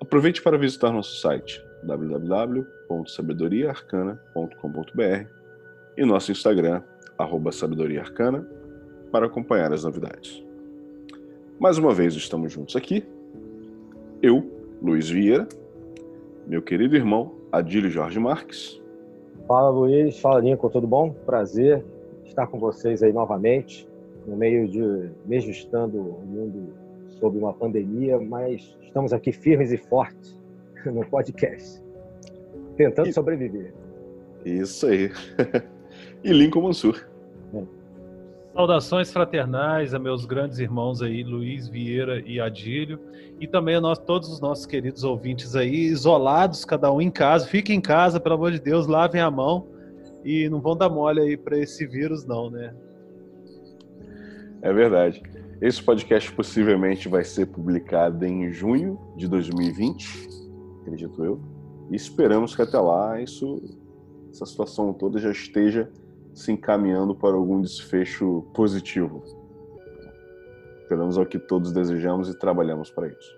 Aproveite para visitar nosso site www.sabedoriaarcana.com.br e nosso Instagram, arroba para acompanhar as novidades. Mais uma vez estamos juntos aqui, eu, Luiz Vieira, meu querido irmão Adílio Jorge Marques. Fala Luiz, fala Lincoln, tudo bom? Prazer estar com vocês aí novamente, no meio de, mesmo estando o mundo sob uma pandemia, mas estamos aqui firmes e fortes no podcast, tentando e... sobreviver. Isso aí. e Lincoln Mansur. Saudações fraternais a meus grandes irmãos aí, Luiz Vieira e Adílio, e também a nós, todos os nossos queridos ouvintes aí, isolados, cada um em casa. Fiquem em casa, pelo amor de Deus, lavem a mão e não vão dar mole aí para esse vírus, não, né? É verdade. Esse podcast possivelmente vai ser publicado em junho de 2020, acredito eu. E esperamos que até lá isso, essa situação toda já esteja se encaminhando para algum desfecho positivo. Pelo menos é o que todos desejamos e trabalhamos para isso.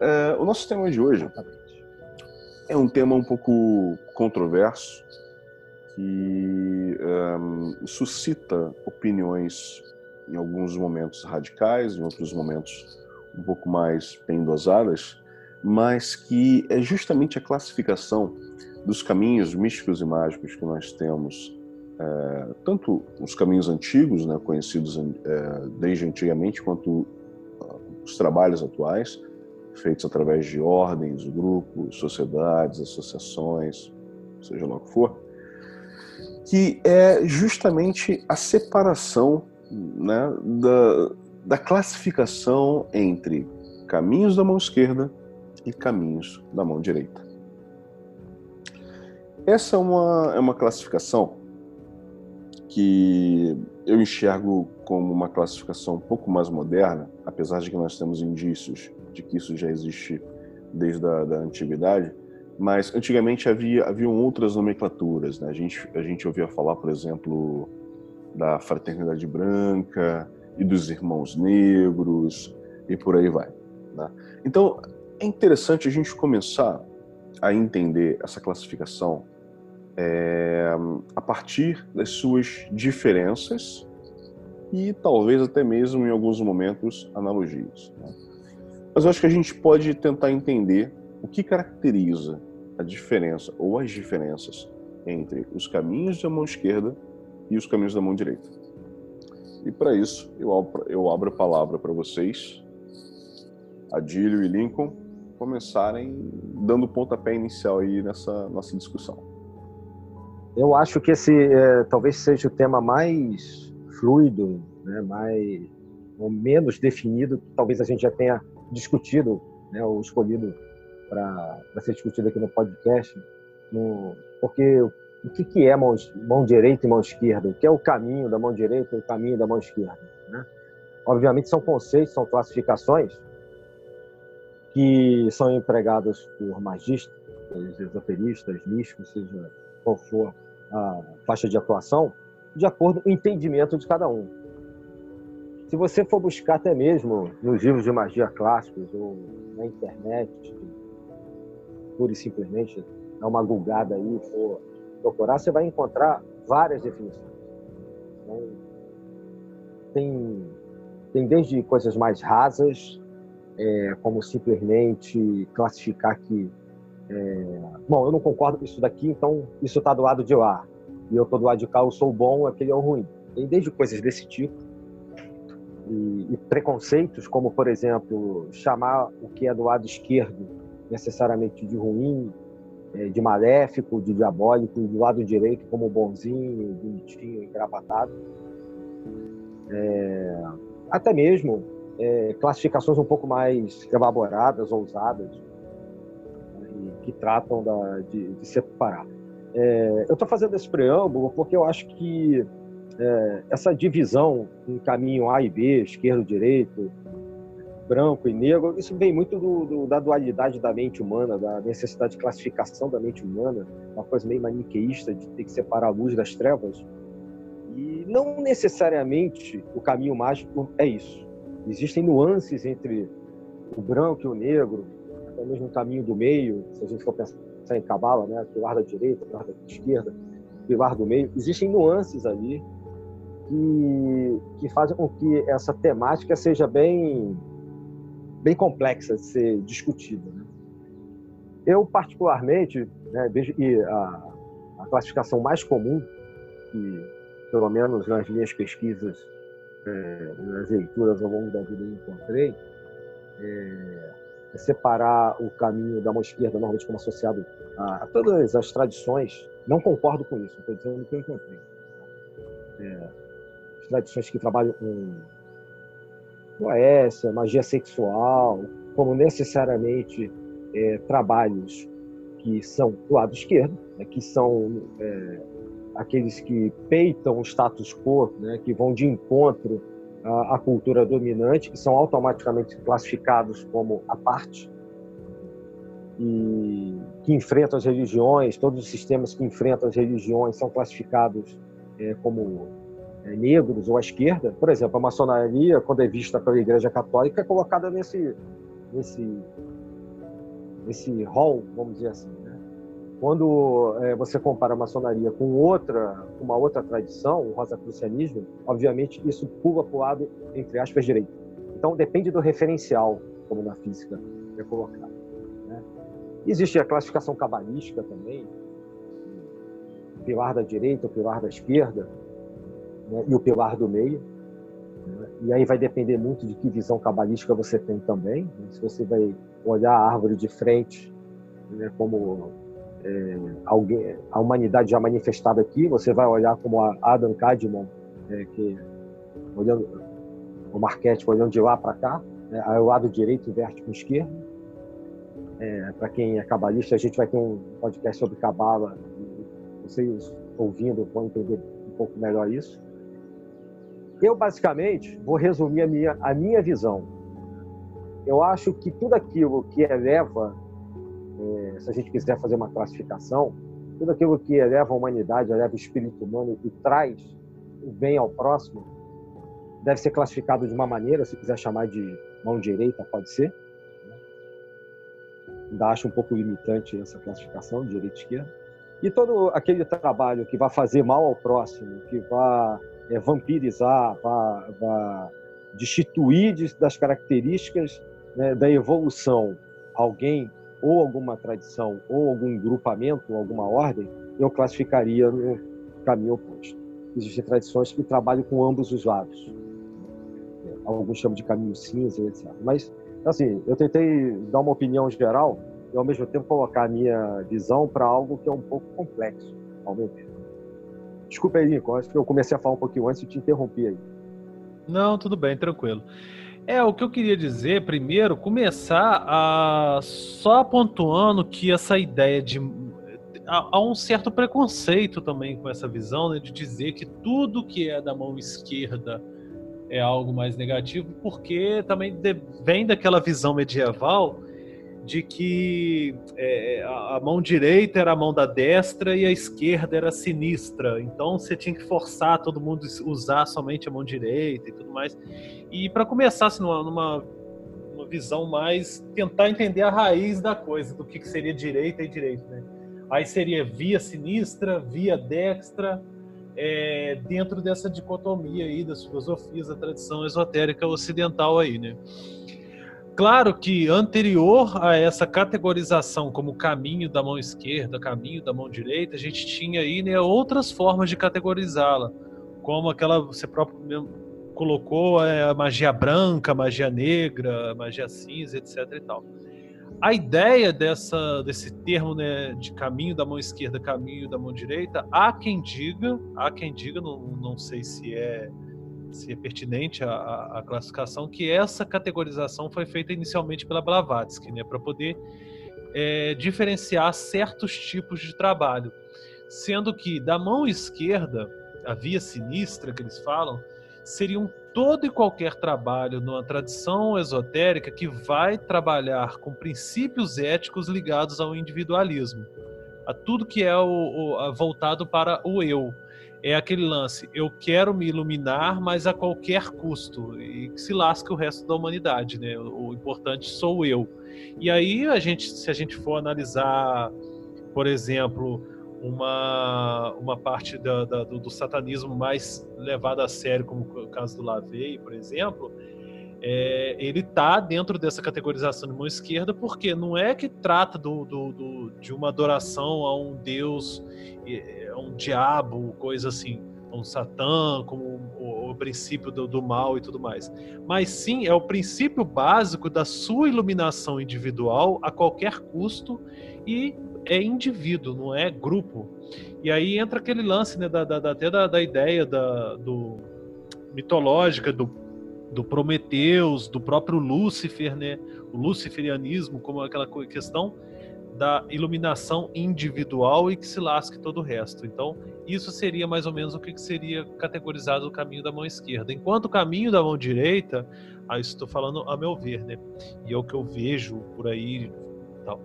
É, o nosso tema de hoje é um tema um pouco controverso que um, suscita opiniões em alguns momentos radicais, em outros momentos um pouco mais bem dosadas, mas que é justamente a classificação dos caminhos místicos e mágicos que nós temos é, tanto os caminhos antigos, né, conhecidos é, desde antigamente, quanto ah, os trabalhos atuais, feitos através de ordens, grupos, sociedades, associações, seja lá o que for, que é justamente a separação né, da, da classificação entre caminhos da mão esquerda e caminhos da mão direita. Essa é uma, é uma classificação que eu enxergo como uma classificação um pouco mais moderna, apesar de que nós temos indícios de que isso já existe desde a da antiguidade, mas antigamente havia haviam outras nomenclaturas. Né? A, gente, a gente ouvia falar, por exemplo, da fraternidade branca e dos irmãos negros e por aí vai. Né? Então é interessante a gente começar a entender essa classificação é, a partir das suas diferenças e talvez até mesmo em alguns momentos analogias. Né? Mas eu acho que a gente pode tentar entender o que caracteriza a diferença ou as diferenças entre os caminhos da mão esquerda e os caminhos da mão direita. E para isso eu abro, eu abro a palavra para vocês, Adílio e Lincoln, começarem dando o pontapé inicial aí nessa nossa discussão. Eu acho que esse é, talvez seja o tema mais fluido, né, mais ou menos definido, talvez a gente já tenha discutido, né, ou escolhido para ser discutido aqui no podcast, no, porque o que, que é mão, mão direita e mão esquerda? O que é o caminho da mão direita e o caminho da mão esquerda? Né? Obviamente são conceitos, são classificações que são empregados por magistas, esoteristas, místicos, seja qual for a faixa de atuação, de acordo com o entendimento de cada um. Se você for buscar até mesmo nos livros de magia clássicos ou na internet, pura e simplesmente dar uma gulgada aí, for procurar, você vai encontrar várias definições. Então, tem, tem desde coisas mais rasas, é, como simplesmente classificar que é, bom, eu não concordo com isso daqui, então isso está do lado de lá. E eu estou do lado de cá, eu sou bom, aquele é o ruim. Tem desde coisas desse tipo. E, e, preconceitos, como, por exemplo, chamar o que é do lado esquerdo necessariamente de ruim, de maléfico, de diabólico, e do lado direito como bonzinho, bonitinho, engravatado. É, até mesmo é, classificações um pouco mais elaboradas, ousadas, que tratam da, de, de separar. É, eu estou fazendo esse preâmbulo porque eu acho que é, essa divisão em caminho A e B, esquerdo, direito, branco e negro, isso vem muito do, do, da dualidade da mente humana, da necessidade de classificação da mente humana, uma coisa meio maniqueísta de ter que separar a luz das trevas. E não necessariamente o caminho mágico é isso. Existem nuances entre o branco e o negro, até mesmo o caminho do meio, se a gente for pensar em cabala, né, pilar da direita, pilar da esquerda, pilar do meio, existem nuances ali que, que fazem com que essa temática seja bem bem complexa de ser discutida. Né? Eu, particularmente, né, que a, a, classificação mais comum, que pelo menos nas minhas pesquisas, é, nas leituras ao longo da vida eu encontrei, é, é separar o caminho da mão esquerda, normalmente como associado a, a todas as tradições. Não concordo com isso, estou dizendo o que eu encontrei. É, as tradições que trabalham com poésia, magia sexual, como necessariamente é, trabalhos que são do lado esquerdo, né, que são é, aqueles que peitam o status quo, né, que vão de encontro à, à, cultura dominante, que são automaticamente classificados como a parte e que enfrentam as religiões, todos os sistemas que enfrentam as religiões são classificados é, como negros ou à esquerda. Por exemplo, a maçonaria, quando é vista pela Igreja Católica, é colocada nesse nesse nesse hall, vamos dizer assim. Né? Quando é, você compara a maçonaria com outra uma outra tradição, o rosacrucianismo, obviamente isso pula para o lado entre aspas direito. Então depende do referencial, como na física é colocado. Né? Existe a classificação cabalística também, pilar da direita, pilar da esquerda né, e o pilar do meio. Né, e aí vai depender muito de que visão cabalística você tem também. Né, se você vai olhar a árvore de frente né, como é, alguém, a humanidade já manifestada aqui, você vai olhar como a Adam Kadmon, é, que olhando o Marquete olhando de lá para cá, aí o lado direito inverte com o esquerdo. É, para quem é cabalista, a gente vai ter um podcast sobre cabala. Vocês ouvindo vão entender um pouco melhor isso. Eu, basicamente, vou resumir a minha, a minha visão. Eu acho que tudo aquilo que eleva, é, se a gente quiser fazer uma classificação, tudo aquilo que eleva a humanidade, eleva o espírito humano e traz o bem ao próximo, deve ser classificado de uma maneira, se quiser chamar de mão direita, pode ser. Ainda acho um pouco limitante essa classificação, direita e esquerda. E todo aquele trabalho que vai fazer mal ao próximo, que vai é, vampirizar, vai, destituir das características né, da evolução alguém ou alguma tradição ou algum grupamento, alguma ordem, eu classificaria no caminho oposto. Existem tradições que trabalham com ambos os lados. Alguns chamam de caminho cinza, etc. Mas, assim, eu tentei dar uma opinião geral e, ao mesmo tempo, colocar a minha visão para algo que é um pouco complexo, ao meu ver. Desculpa aí, Lincoln, eu comecei a falar um pouquinho antes e te interrompi aí. Não, tudo bem, tranquilo. É, o que eu queria dizer, primeiro, começar a só pontuando que essa ideia de. Há, um certo preconceito também com essa visão, né, de dizer que tudo que é da mão esquerda é algo mais negativo, porque também vem daquela visão medieval de que é, a mão direita era a mão da destra e a esquerda era sinistra. Então você tinha que forçar todo mundo a usar somente a mão direita e tudo mais. E para começar assim, numa, numa, uma visão mais tentar entender a raiz da coisa, do que, que seria direita e direita. Né? Aí seria via sinistra, via dextra, é, dentro dessa dicotomia aí das filosofias da tradição esotérica ocidental aí, né? Claro que anterior a essa categorização como caminho da mão esquerda, caminho da mão direita, a gente tinha aí né, outras formas de categorizá-la, como aquela você próprio mesmo colocou é, a magia branca, a magia negra, a magia cinza, etc. E tal. A ideia dessa, desse termo né, de caminho da mão esquerda, caminho da mão direita, há quem diga, há quem diga, não, não sei se é se é pertinente a, classificação, que essa categorização foi feita inicialmente pela Blavatsky, né, para poder é, diferenciar certos tipos de trabalho. Sendo que da mão esquerda, a via sinistra que eles falam, seriam todo e qualquer trabalho numa tradição esotérica que vai trabalhar com princípios éticos ligados ao individualismo, a tudo que é o, o, voltado para o eu. É aquele lance, eu quero me iluminar, mas a qualquer custo, e que se lasca o resto da humanidade, né? O importante sou eu. E aí a gente, se a gente for analisar, por exemplo, uma, uma parte da, da, do, do, satanismo mais levada a sério, como o caso do Lavey, por exemplo, é, ele está dentro dessa categorização de mão esquerda porque não é que trata do, do, do de uma adoração a um deus, a um diabo, coisa assim, um satã, como o, o princípio do, do mal e tudo mais. Mas sim, é o princípio básico da sua iluminação individual a qualquer custo e é indivíduo, não é grupo. E aí entra aquele lance, né, da, da, até da, da ideia da, do mitológica do, do Prometeus, do próprio Lúcifer, né, o luciferianismo como aquela questão da iluminação individual e que se lasque todo o resto. Então, isso seria mais ou menos o que seria categorizado o caminho da mão esquerda. Enquanto o caminho da mão direita, aí estou falando a meu ver, né? E é o que eu vejo por aí, tal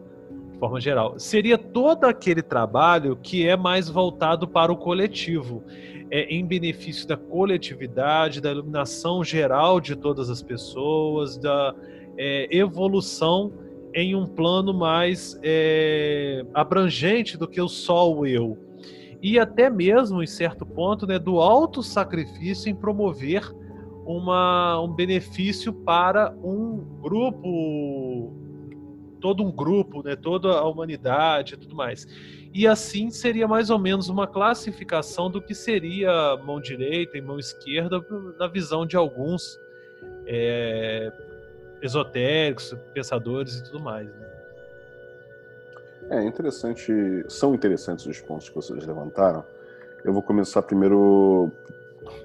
de forma geral. Seria todo aquele trabalho que é mais voltado para o coletivo, é, em benefício da coletividade, da iluminação geral de todas as pessoas, da é, evolução em um plano mais é, abrangente do que o só o eu. E até mesmo, em certo ponto, né, do alto sacrifício em promover uma, um benefício para um grupo todo um grupo, né, toda a humanidade e tudo mais. E assim seria mais ou menos uma classificação do que seria mão direita e mão esquerda na visão de alguns é, esotéricos, pensadores e tudo mais. Né? É interessante, são interessantes os pontos que vocês levantaram. Eu vou começar primeiro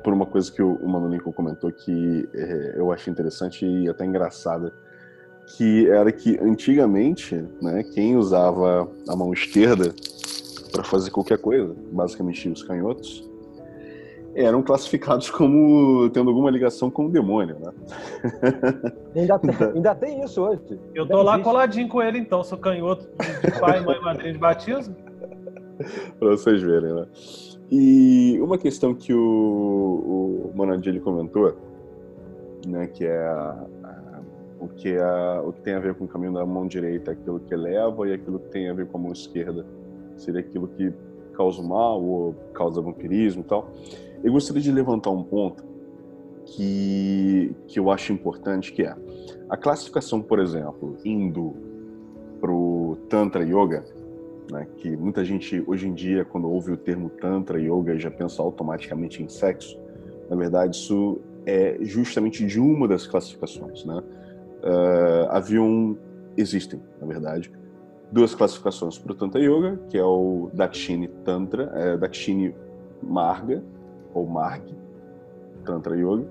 por uma coisa que o Lincoln comentou que é, eu achei interessante e até engraçada que era que antigamente, né, quem usava a mão esquerda para fazer qualquer coisa, basicamente os canhotos, eram classificados como tendo alguma ligação com o demônio, né? Ainda tem, ainda tem isso hoje. Eu tô lá coladinho com ele então, sou canhoto de pai, mãe, madrinha de batismo. para vocês verem, né? E uma questão que o, o Monadilli comentou, né, que é a, o que, é, o que tem a ver com o caminho da mão direita é aquilo que eleva e aquilo que tem a ver com a mão esquerda seria aquilo que causa o mal ou causa vampirismo e tal. Eu gostaria de levantar um ponto que, que eu acho importante, que é a classificação, por exemplo, indo para o Tantra Yoga, né, que muita gente hoje em dia, quando ouve o termo Tantra Yoga, já pensa automaticamente em sexo. Na verdade, isso é justamente de uma das classificações, né? uh, haviam, existem, na verdade, duas classificações para o Tantra Yoga, que é o Dakshini Tantra, é, Dakshini Marga, ou Marg, Tantra Yoga,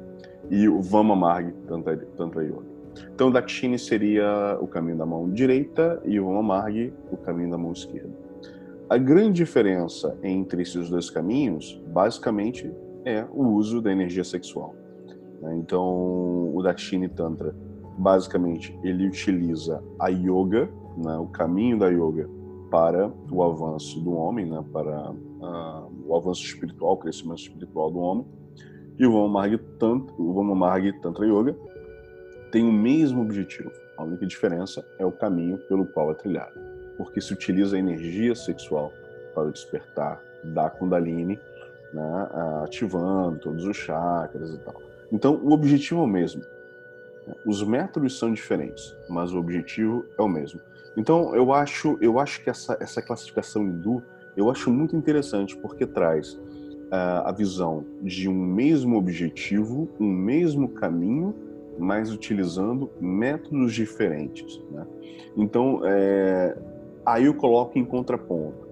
e o Vama Marg, Tantra, Tantra Yoga. Então, Dakshini seria o caminho da mão direita e o Vama Marg, o caminho da mão esquerda. A grande diferença entre esses dois caminhos, basicamente, é o uso da energia sexual. Né? Então, o Dakshini Tantra basicamente ele utiliza a yoga, né, o caminho da yoga para o avanço do homem, né, para o avanço espiritual, o crescimento espiritual do homem. E o Vamamarg Tantra, Tantra Yoga tem o mesmo objetivo. A única diferença é o caminho pelo qual é trilhado, porque se utiliza a energia sexual para o despertar da Kundalini, né, ativando todos os chakras e tal. Então, o objetivo é o mesmo, os métodos são diferentes, mas o objetivo é o mesmo. Então, eu acho, eu acho que essa, essa classificação hindu, eu acho muito interessante porque traz uh, a visão de um mesmo objetivo, um mesmo caminho, mas utilizando métodos diferentes. Né? Então, é, aí eu coloco em contraponto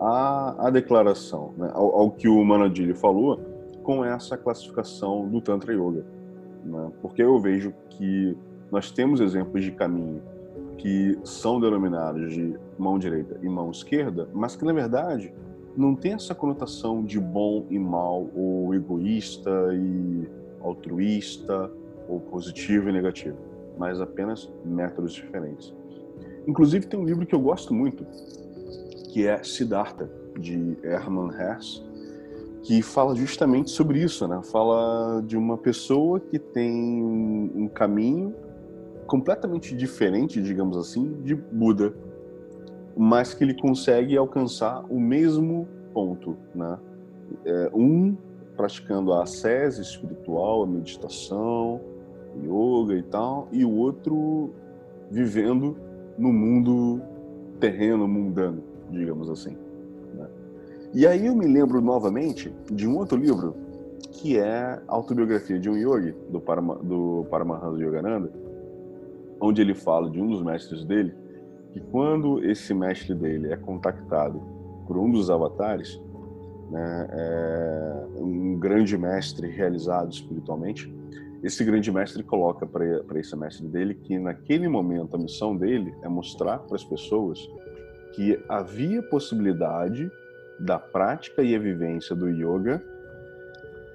a, a declaração, né, ao, ao, que o Manadili falou, com essa classificação do Tantra Yoga. Né? Porque eu vejo que nós temos exemplos de caminho que são denominados de mão direita e mão esquerda, mas que na verdade não tem essa conotação de bom e mal, ou egoísta e altruísta, ou positivo e negativo, mas apenas métodos diferentes. Inclusive tem um livro que eu gosto muito, que é Siddhartha, de Hermann Hesse, que fala justamente sobre isso, né? Fala de uma pessoa que tem um, caminho completamente diferente, digamos assim, de Buda, mas que ele consegue alcançar o mesmo ponto, né? É, um praticando a ascese espiritual, a meditação, yoga e tal, e o outro vivendo no mundo terreno, mundano, digamos assim. Né? E aí eu me lembro novamente de um outro livro que é a autobiografia de um yogi do, Parama, do Paramahansa Yogananda, onde ele fala de um dos mestres dele, que quando esse mestre dele é contactado por um dos avatares, né, é um grande mestre realizado espiritualmente, esse grande mestre coloca para esse mestre dele que naquele momento a missão dele é mostrar para as pessoas que havia possibilidade da prática e a vivência do yoga,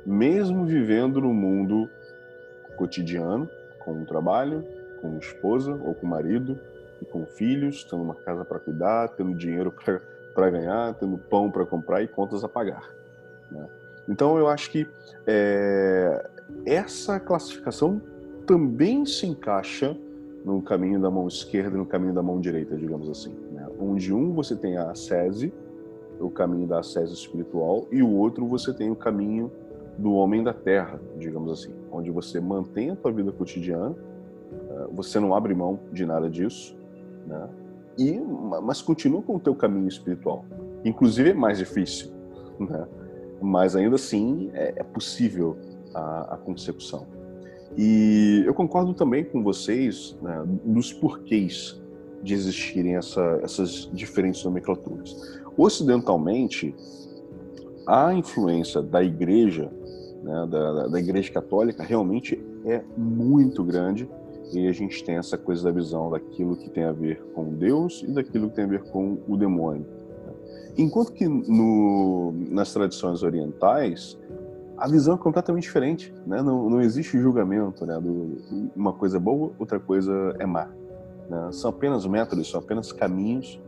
mesmo vivendo no mundo cotidiano, com um trabalho, com esposa ou com marido e com filhos, tendo uma casa para cuidar, tendo dinheiro para ganhar, tendo pão para comprar e contas a pagar. Né? Então eu acho que é, essa classificação também se encaixa no caminho da mão esquerda e no caminho da mão direita, digamos assim. Né? Onde um você tem a ascese, o caminho da ascese espiritual, e o outro você tem o caminho do homem da terra, digamos assim, onde você mantém a tua vida cotidiana, você não abre mão de nada disso, né? E, mas continua com o teu caminho espiritual. Inclusive é mais difícil, né? Mas ainda assim é, é possível a, a consecução. E eu concordo também com vocês né, dos porquês de existirem essa, essas diferentes nomenclaturas. Ocidentalmente, a influência da igreja, né, da, da igreja católica, realmente é muito grande e a gente tem essa coisa da visão daquilo que tem a ver com Deus e daquilo que tem a ver com o demônio. Enquanto que no, nas tradições orientais, a visão é completamente diferente, né? Não, não existe julgamento, né? Do, uma coisa é boa, outra coisa é má. Né? São apenas métodos, são apenas caminhos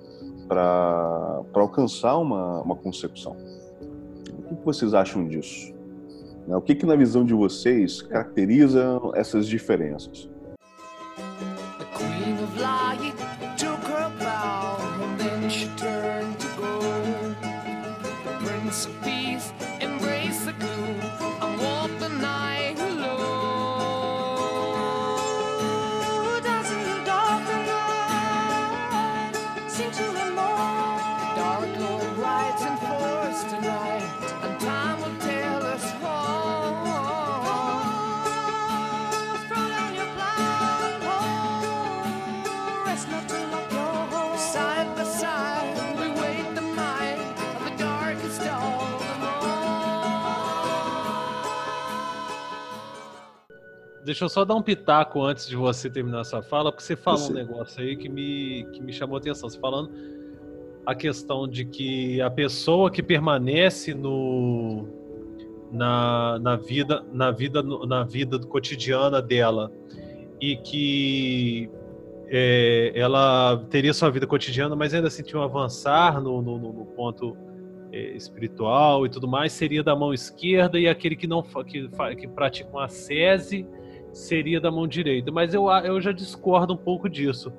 para alcançar uma, uma consecução. O que, que vocês acham disso? Né? O que, que na visão de vocês caracteriza essas diferenças? Deixa eu só dar um pitaco antes de você terminar essa fala, porque você falou um negócio aí que me, que me chamou a atenção. Você falando a questão de que a pessoa que permanece no, na, na vida na vida na vida cotidiana dela e que é, ela teria sua vida cotidiana, mas ainda sentir um avançar no, no, no ponto é, espiritual e tudo mais, seria da mão esquerda e aquele que não que, que pratica uma sese seria da mão direita. Mas eu, eu já discordo um pouco disso.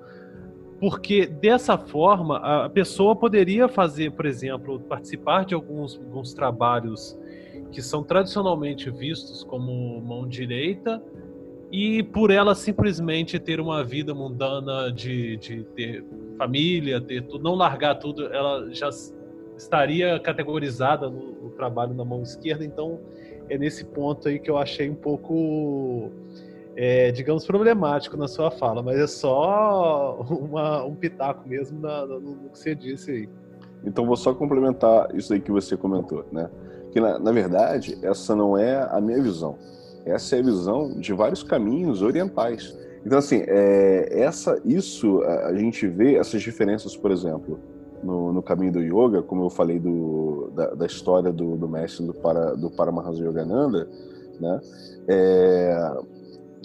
Porque dessa forma, a pessoa poderia fazer, por exemplo, participar de alguns, alguns trabalhos que são tradicionalmente vistos como mão direita, e por ela simplesmente ter uma vida mundana de, de ter família, ter tudo, não largar tudo, ela já estaria categorizada no, no trabalho na mão esquerda, então é nesse ponto aí que eu achei um pouco, é, digamos, problemático na sua fala, mas é só uma, um pitaco mesmo na, no, no, que você disse aí. Então vou só complementar isso aí que você comentou, né? Que na, na verdade essa não é a minha visão. Essa é a visão de vários caminhos orientais. Então, assim, é, essa, isso, a gente vê essas diferenças, por exemplo, no, no caminho do yoga, como eu falei do, da, da história do, do, mestre do, para, do Paramahansa Yogananda, né? É,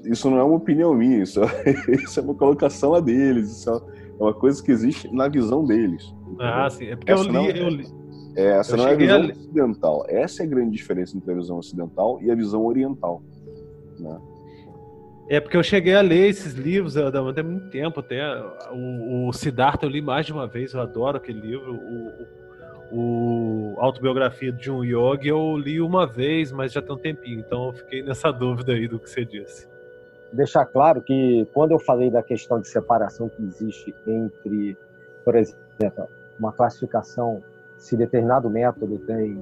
isso não é uma opinião minha, isso, isso é uma colocação a deles, isso é uma coisa que existe na visão deles. Ah, sim. É porque essa eu li, é, eu li. É, essa eu não é a visão a... ocidental. Essa é a grande diferença entre a visão ocidental e a visão oriental. Né? É porque eu cheguei a ler esses livros há muito tempo até. O, o Siddhartha eu li mais de uma vez, eu adoro aquele livro. O, o, o Autobiografia de um Yogi eu li uma vez, mas já tem um tempinho, então eu fiquei nessa dúvida aí do que você disse. Deixar claro que quando eu falei da questão de separação que existe entre, por exemplo, uma classificação, se determinado método tem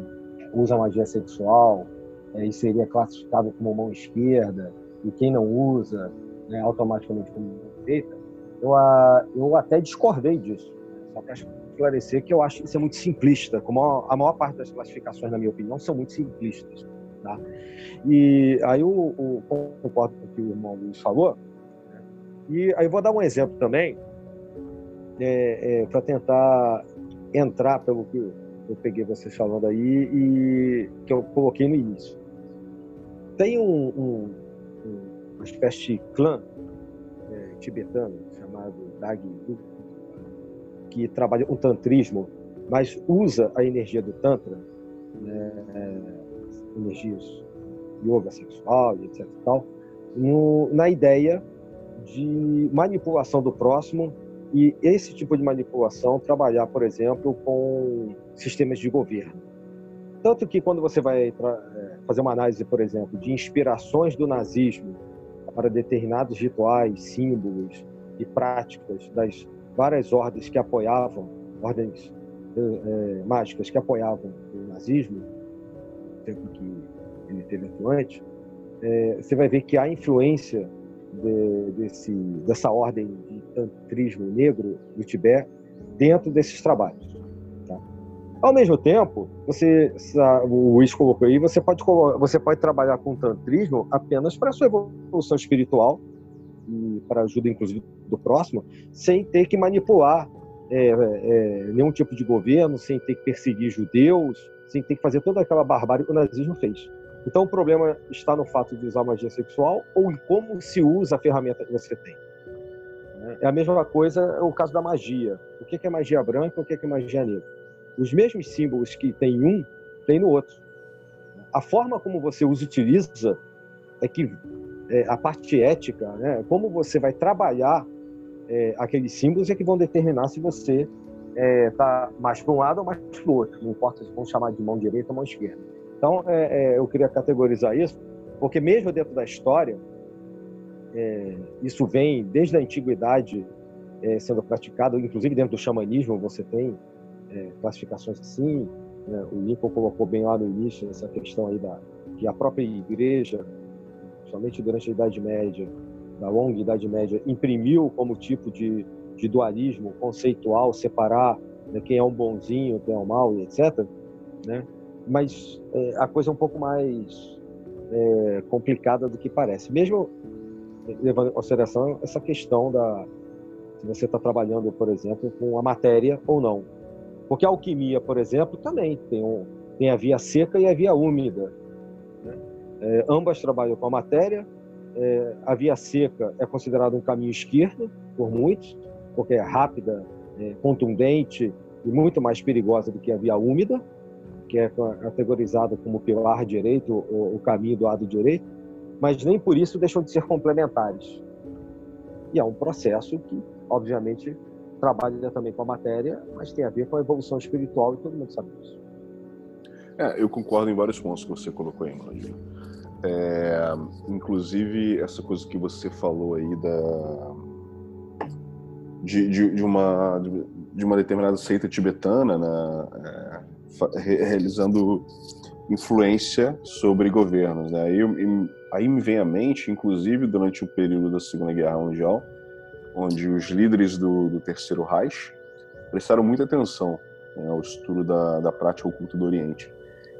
usa magia sexual, é, e seria classificado como mão esquerda, e quem não usa né, automaticamente como direita, eu, a, eu até discordei disso. Né? Só para esclarecer que eu acho que isso é muito simplista, como a, a, maior parte das classificações, na minha opinião, são muito simplistas. Tá? E aí eu, concordo com o que o irmão Luiz falou, e aí eu vou dar um exemplo também, é, é, para tentar entrar pelo que eu peguei vocês falando aí e que eu coloquei no início. Tem um, um, uma espécie de clã é, tibetano chamado Dag que trabalha o tantrismo, mas usa a energia do tantra, né, é, energias yoga sexual, etc. Tal, no, na ideia de manipulação do próximo e esse tipo de manipulação trabalhar, por exemplo, com sistemas de governo. Tanto que quando você vai é, fazer uma análise, por exemplo, de inspirações do nazismo para determinados rituais, símbolos e práticas das várias ordens que apoiavam, ordens é, mágicas que apoiavam o nazismo, tempo que ele teve atuante, é, você vai ver que há influência de, desse, dessa ordem de tantrismo negro do Tibete dentro desses trabalhos. Ao mesmo tempo, você, o Luiz colocou aí, você pode, você pode trabalhar com tantrismo apenas para a sua evolução espiritual e para ajuda, inclusive, do próximo, sem ter que manipular é, é, nenhum tipo de governo, sem ter que perseguir judeus, sem ter que fazer toda aquela barbárie que o nazismo fez. Então, o problema está no fato de usar magia sexual ou em como se usa a ferramenta que você tem. É a mesma coisa o caso da magia. O que é magia branca e o que é magia negra? os mesmos símbolos que tem em um, tem no outro. A forma como você os utiliza é que é, a parte ética, né, como você vai trabalhar é, aqueles símbolos é que vão determinar se você é, tá mais para um lado ou mais para o outro. Não importa se vão chamar de mão direita ou mão esquerda. Então, é, é, eu queria categorizar isso, porque mesmo dentro da história, é, isso vem desde a antiguidade sendo praticado, inclusive dentro do xamanismo você tem é, classificações assim. Né? O Lincoln colocou bem lá no início essa questão aí da que a própria igreja, somente durante a Idade Média, da longa Idade Média, imprimiu como tipo de, de dualismo conceitual, separar né, quem é um bonzinho, quem é um mal, etc. Né? Mas é, a coisa é um pouco mais é, complicada do que parece. Mesmo levando em consideração essa questão da se você está trabalhando, por exemplo, com a matéria ou não. Porque a alquimia, por exemplo, também tem, um, tem a via seca e a via úmida. Né? É, ambas trabalham com a matéria. É, a via seca é considerada um caminho esquerdo por muitos, porque é rápida, é, contundente e muito mais perigosa do que a via úmida, que é categorizada como pilar direito, o, o caminho do lado direito, mas nem por isso deixam de ser complementares. E é um processo que, obviamente, trabalha também com a matéria, mas tem a ver com a evolução espiritual e todo mundo sabe disso. É, eu concordo em vários pontos que você colocou aí, Mano. É, inclusive, essa coisa que você falou aí da, de, de, de uma, de uma determinada seita tibetana né, é, realizando influência sobre governos. Né? Aí, aí me vem à mente, inclusive, durante o período da Segunda Guerra Mundial, onde os líderes do, do Terceiro Reich prestaram muita atenção né, ao estudo da, da prática oculta do Oriente.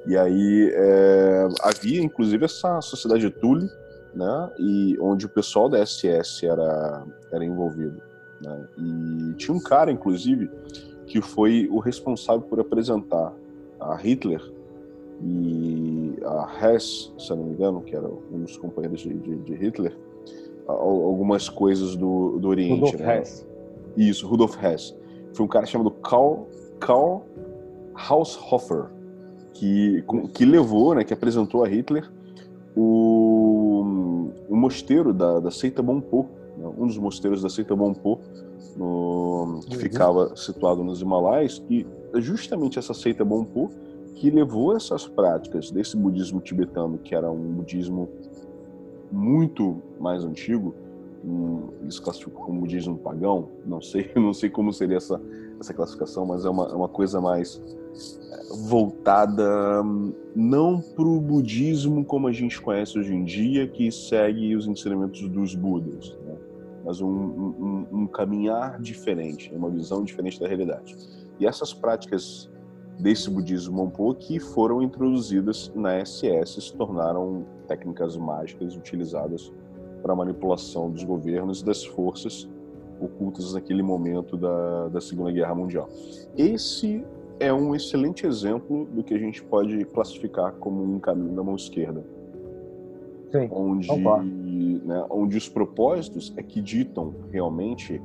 E aí é, havia, inclusive, essa sociedade de Thule, né? E onde o pessoal da SS era, era envolvido. Né? E tinha um cara, inclusive, que foi o responsável por apresentar a Hitler e a Hess, se não me engano, que era um dos companheiros de, de, de Hitler, algumas coisas do, do Oriente. Rudolf né? Hess. Isso, Rudolf Hess. Foi um cara chamado Karl, Karl Haushofer, que, que levou, né, que apresentou a Hitler o, o mosteiro da, da seita Bonpo, né, um dos mosteiros da seita Bonpo, no, que uhum. ficava situado nos Himalaias, e justamente essa seita Bonpo que levou essas práticas desse budismo tibetano, que era um budismo muito mais antigo, um, eles classificam como budismo pagão, não sei, não sei como seria essa, essa classificação, mas é uma, é uma coisa mais é, voltada não para o budismo como a gente conhece hoje em dia, que segue os ensinamentos dos Budas, né? mas um, um, um, caminhar diferente, uma visão diferente da realidade. E essas práticas desse budismo Monpo que foram introduzidas na SS se tornaram técnicas mágicas utilizadas para manipulação dos governos e das forças ocultas naquele momento da, da Segunda Guerra Mundial. Esse é um excelente exemplo do que a gente pode classificar como um caminho da mão esquerda. Sim, onde, né, onde os propósitos é que ditam realmente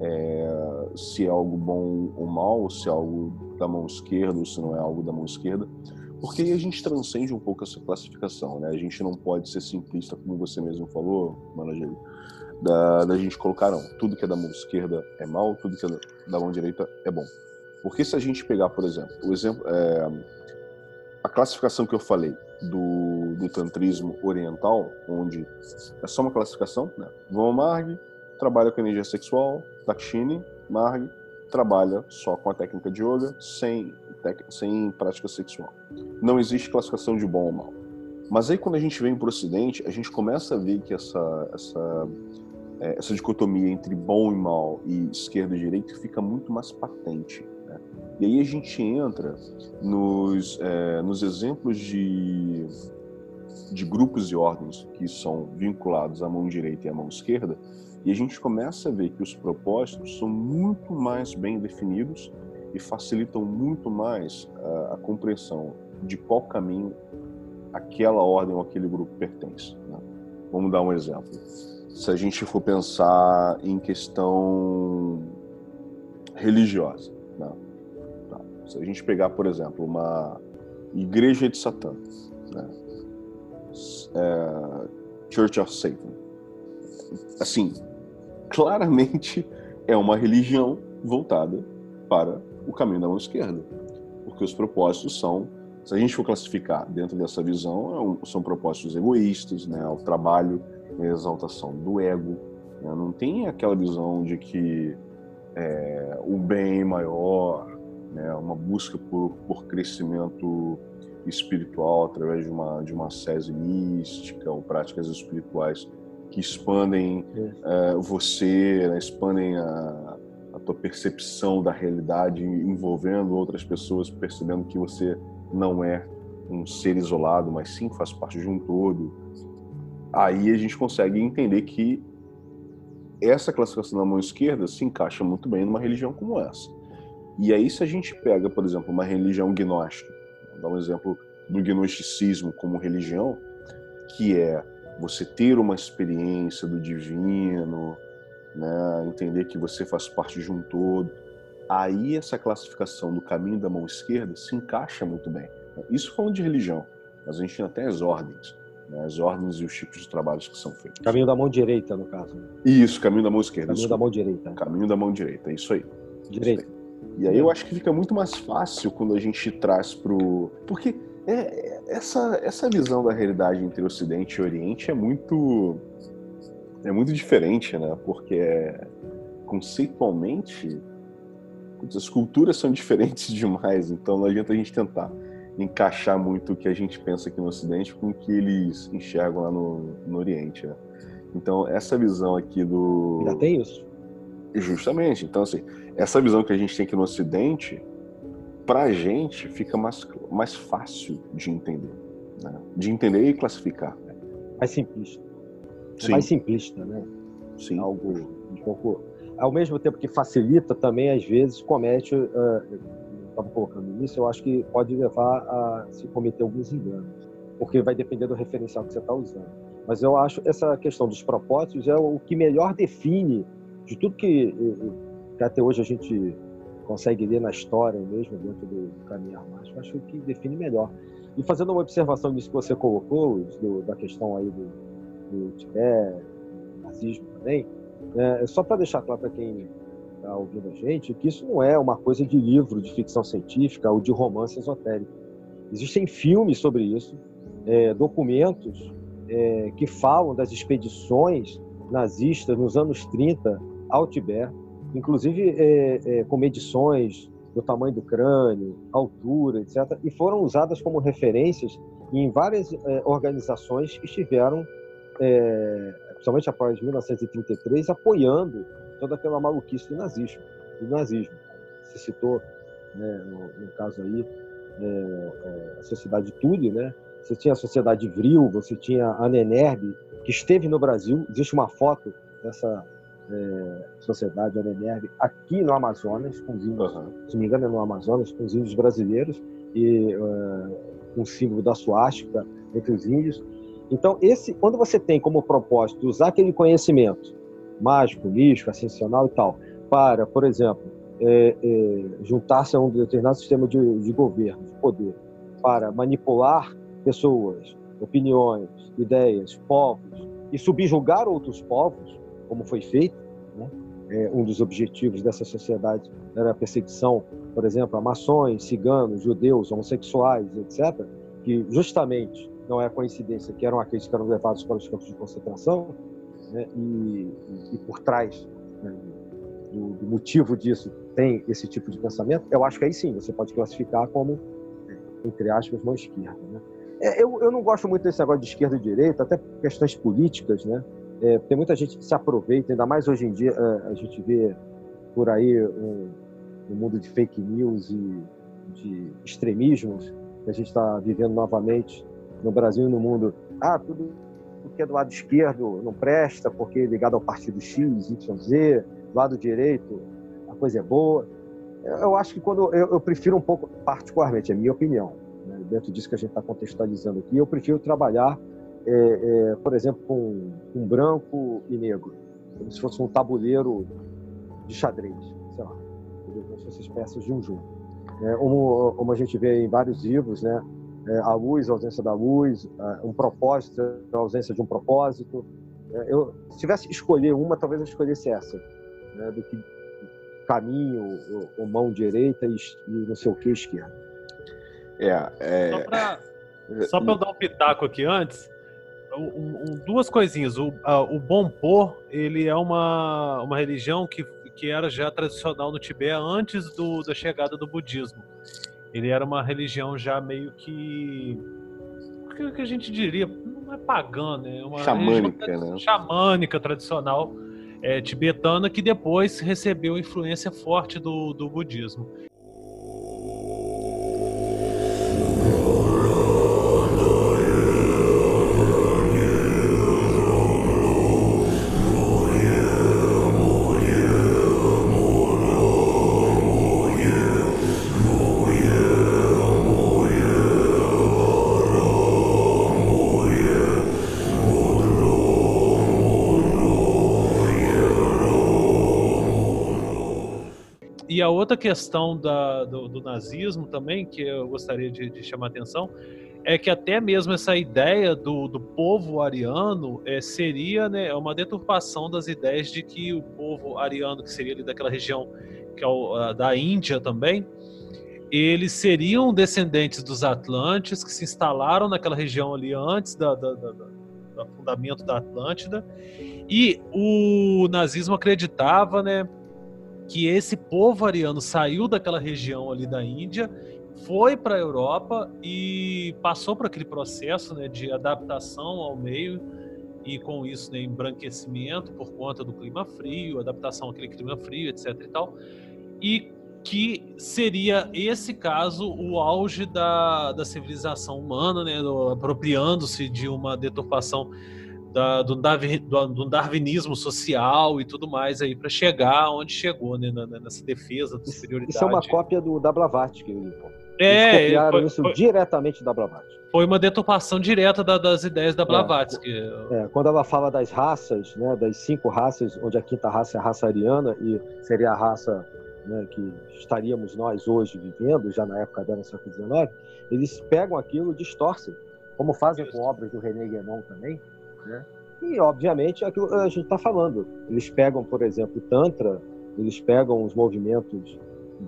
é, se é algo bom ou mal, se é algo da mão esquerda ou se não é algo da mão esquerda, porque aí a gente transcende um pouco essa classificação, né? A gente não pode ser simplista, como você mesmo falou, Manageiro, da, da gente colocar, não, tudo que é da mão esquerda é mal, tudo que é da mão direita é bom. Porque se a gente pegar, por exemplo, o exemplo, é, a classificação que eu falei do, do tantrismo oriental, onde é só uma classificação, né? Vão Marg trabalha com energia sexual, Dakshini Marg trabalha só com a técnica de yoga, sem, sem prática sexual. Não existe classificação de bom ou mal. Mas aí quando a gente vem para o Ocidente, a gente começa a ver que essa, essa, é, essa dicotomia entre bom e mal e esquerda e direita fica muito mais patente. E aí a gente entra nos, é, nos exemplos de, de grupos e ordens que são vinculados à mão direita e à mão esquerda, e a gente começa a ver que os propósitos são muito mais bem definidos e facilitam muito mais a, a compreensão de qual caminho aquela ordem ou aquele grupo pertence. Né? Vamos dar um exemplo. Se a gente for pensar em questão religiosa, né? Se a gente pegar, por exemplo, uma igreja de Satã, né? é, Church of Satan, assim, claramente é uma religião voltada para o caminho da mão esquerda, porque os propósitos são, se a gente for classificar dentro dessa visão, é são propósitos egoístas, né, o trabalho, a exaltação do ego, né, não tem aquela visão de que é, o bem maior, né, uma busca por, por crescimento espiritual através de uma de uma sese mística ou práticas espirituais que expandem uh, você, né, expandem a, a tua percepção da realidade, envolvendo outras pessoas, percebendo que você não é um ser isolado, mas sim faz parte de um todo. Aí a gente consegue entender que essa classificação da mão esquerda se encaixa muito bem numa religião como essa. E aí, se a gente pega, por exemplo, uma religião gnóstica, dá um exemplo do gnosticismo como religião, que é você ter uma experiência do divino, né? entender que você faz parte de um todo. Aí essa classificação do caminho da mão esquerda se encaixa muito bem. Isso falando de religião, mas a gente tem até as ordens, né? as ordens e os tipos de trabalhos que são feitos. Caminho da mão direita, no caso. Isso, caminho da mão esquerda. Caminho da mão direita. Caminho da mão direita, isso aí. Direita. E aí eu acho que fica muito mais fácil quando a gente traz pro. Porque é, essa, essa visão da realidade entre Ocidente e Oriente é muito é muito diferente, né? Porque conceitualmente as culturas são diferentes demais, então não adianta a gente tentar encaixar muito o que a gente pensa aqui no Ocidente com o que eles enxergam lá no, no Oriente. Né? Então essa visão aqui do ainda tem isso? Justamente. Então assim, essa visão que a gente tem aqui no Ocidente para a gente fica mais, mais fácil de entender. Né? De entender e classificar. Mais simplista. é mais simplista, né? Sim. Algo um pouco. Ao mesmo tempo que facilita, também às vezes comete. Uh, estava colocando nisso, eu acho que pode levar a se cometer alguns enganos, porque vai depender do referencial que você está usando. Mas eu acho essa questão dos propósitos é o que melhor define de tudo que, que até hoje a gente consegue ler na história mesmo, dentro do, caminhar mais, acho que define melhor. E fazendo uma observação nisso que você colocou, do, da questão aí do, do Tibete, do nazismo também, é, só para deixar claro para quem está ouvindo a gente, que isso não é uma coisa de livro de ficção científica ou de romance esotérico. Existem filmes sobre isso, é, documentos é, que falam das expedições nazistas nos anos 30 ao Tibete, inclusive é, é, com medições do tamanho do crânio, altura, etc., e foram usadas como referências em várias é, organizações que estiveram, é, principalmente após 1933, apoiando toda aquela maluquice do nazismo. Do nazismo. Se citou, né, no, no, caso aí, é, é, a Sociedade Tulle, né? Você tinha a Sociedade Vril, você tinha a Nenerb, que esteve no Brasil. Existe uma foto dessa é, sociedade Arenerv aqui no Amazonas, com os índios, uhum. se não me engano é no Amazonas, com os índios brasileiros e uh, um símbolo da suástica entre os índios. Então, esse, quando você tem como propósito usar aquele conhecimento mágico, místico, ascensional e tal, para, por exemplo, é, é, juntar-se a um determinado sistema de, de governo, de poder, para manipular pessoas, opiniões, ideias, povos e subjugar outros povos, como foi feito. Né? É, um dos objetivos dessa sociedade era a perseguição, por exemplo, a maçons, ciganos, judeus, homossexuais, etc., que justamente não é coincidência que eram aqueles que eram levados para os campos de concentração, né? e, e, e, por trás né, do, do, motivo disso tem esse tipo de pensamento, eu acho que aí sim você pode classificar como, entre aspas, mão esquerda. Né? É, eu, eu não gosto muito desse negócio de esquerda e direita, até por questões políticas, né? É, tem muita gente que se aproveita, ainda mais hoje em dia, é, a gente vê por aí um, um mundo de fake news e de extremismos que a gente está vivendo novamente no Brasil e no mundo. Ah, tudo que é do lado esquerdo não presta porque é ligado ao partido X, Y, Z, do lado direito a coisa é boa. Eu acho que quando eu, eu prefiro um pouco, particularmente, é minha opinião, né, dentro disso que a gente está contextualizando aqui, eu prefiro trabalhar é, é, por exemplo, com, com branco e negro, como se fosse um tabuleiro de xadrez, sei lá, como se fossem peças de um jogo. É, como, como, a gente vê em vários livros, né? É, a luz, a ausência da luz, um propósito, a ausência de um propósito. É, eu, se tivesse que escolher uma, talvez eu escolhesse essa, né? do que caminho ou, ou mão direita e, e não sei o que esquerda. É, é... Só para eu dar um pitaco aqui antes, um, um, duas coisinhas. O, o Bonpo, ele é uma, uma religião que, que era já tradicional no Tibete antes do, da chegada do budismo. Ele era uma religião já meio que. O que a gente diria? Não é pagã, né? É uma xamânica, né? Xamânica tradicional é, tibetana que depois recebeu influência forte do, do budismo. E a outra questão da, do, do, nazismo também, que eu gostaria de, de, chamar a atenção, é que até mesmo essa ideia do, do povo ariano é, seria né, uma deturpação das ideias de que o povo ariano, que seria ali daquela região que é o, da Índia também, eles seriam descendentes dos Atlantes que se instalaram naquela região ali antes da, da, da, do fundamento da Atlântida. E o nazismo acreditava, né, que esse povo ariano saiu daquela região ali da Índia, foi para a Europa e passou por aquele processo né, de adaptação ao meio e com isso né, embranquecimento por conta do clima frio, adaptação àquele clima frio, etc. e tal, e que seria esse caso o auge da, da civilização humana, né, apropriando-se de uma deturpação da, do, do, do, darwinismo social e tudo mais aí para chegar onde chegou, né, nessa defesa da superioridade. Isso é uma cópia do da Blavatsky. É, Eles copiaram foi, isso foi, diretamente da Blavatsky. Foi uma deturpação direta da, das ideias da. Blavatsky. É, é, quando ela fala das raças, né, das cinco raças, onde a quinta raça é a raça ariana e seria a raça né, que estaríamos nós hoje vivendo, já na época dela, no século XIX, eles pegam aquilo, distorcem, como fazem com obras do René Guénon também, né? E, obviamente, é aquilo que a gente está falando. Eles pegam, por exemplo, o Tantra, eles pegam os movimentos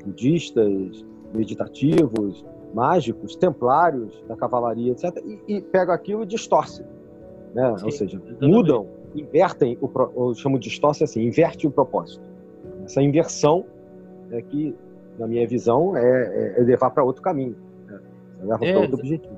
budistas, meditativos, mágicos, templários, da cavalaria, etc., e, e pegam aquilo e distorcem. Né? Sim, Ou seja, exatamente. mudam, invertem, o, eu chamo de distorce assim, inverte o propósito. Essa inversão é que, na minha visão, é, é levar para outro caminho. Né? Leva é, para outro objetivo.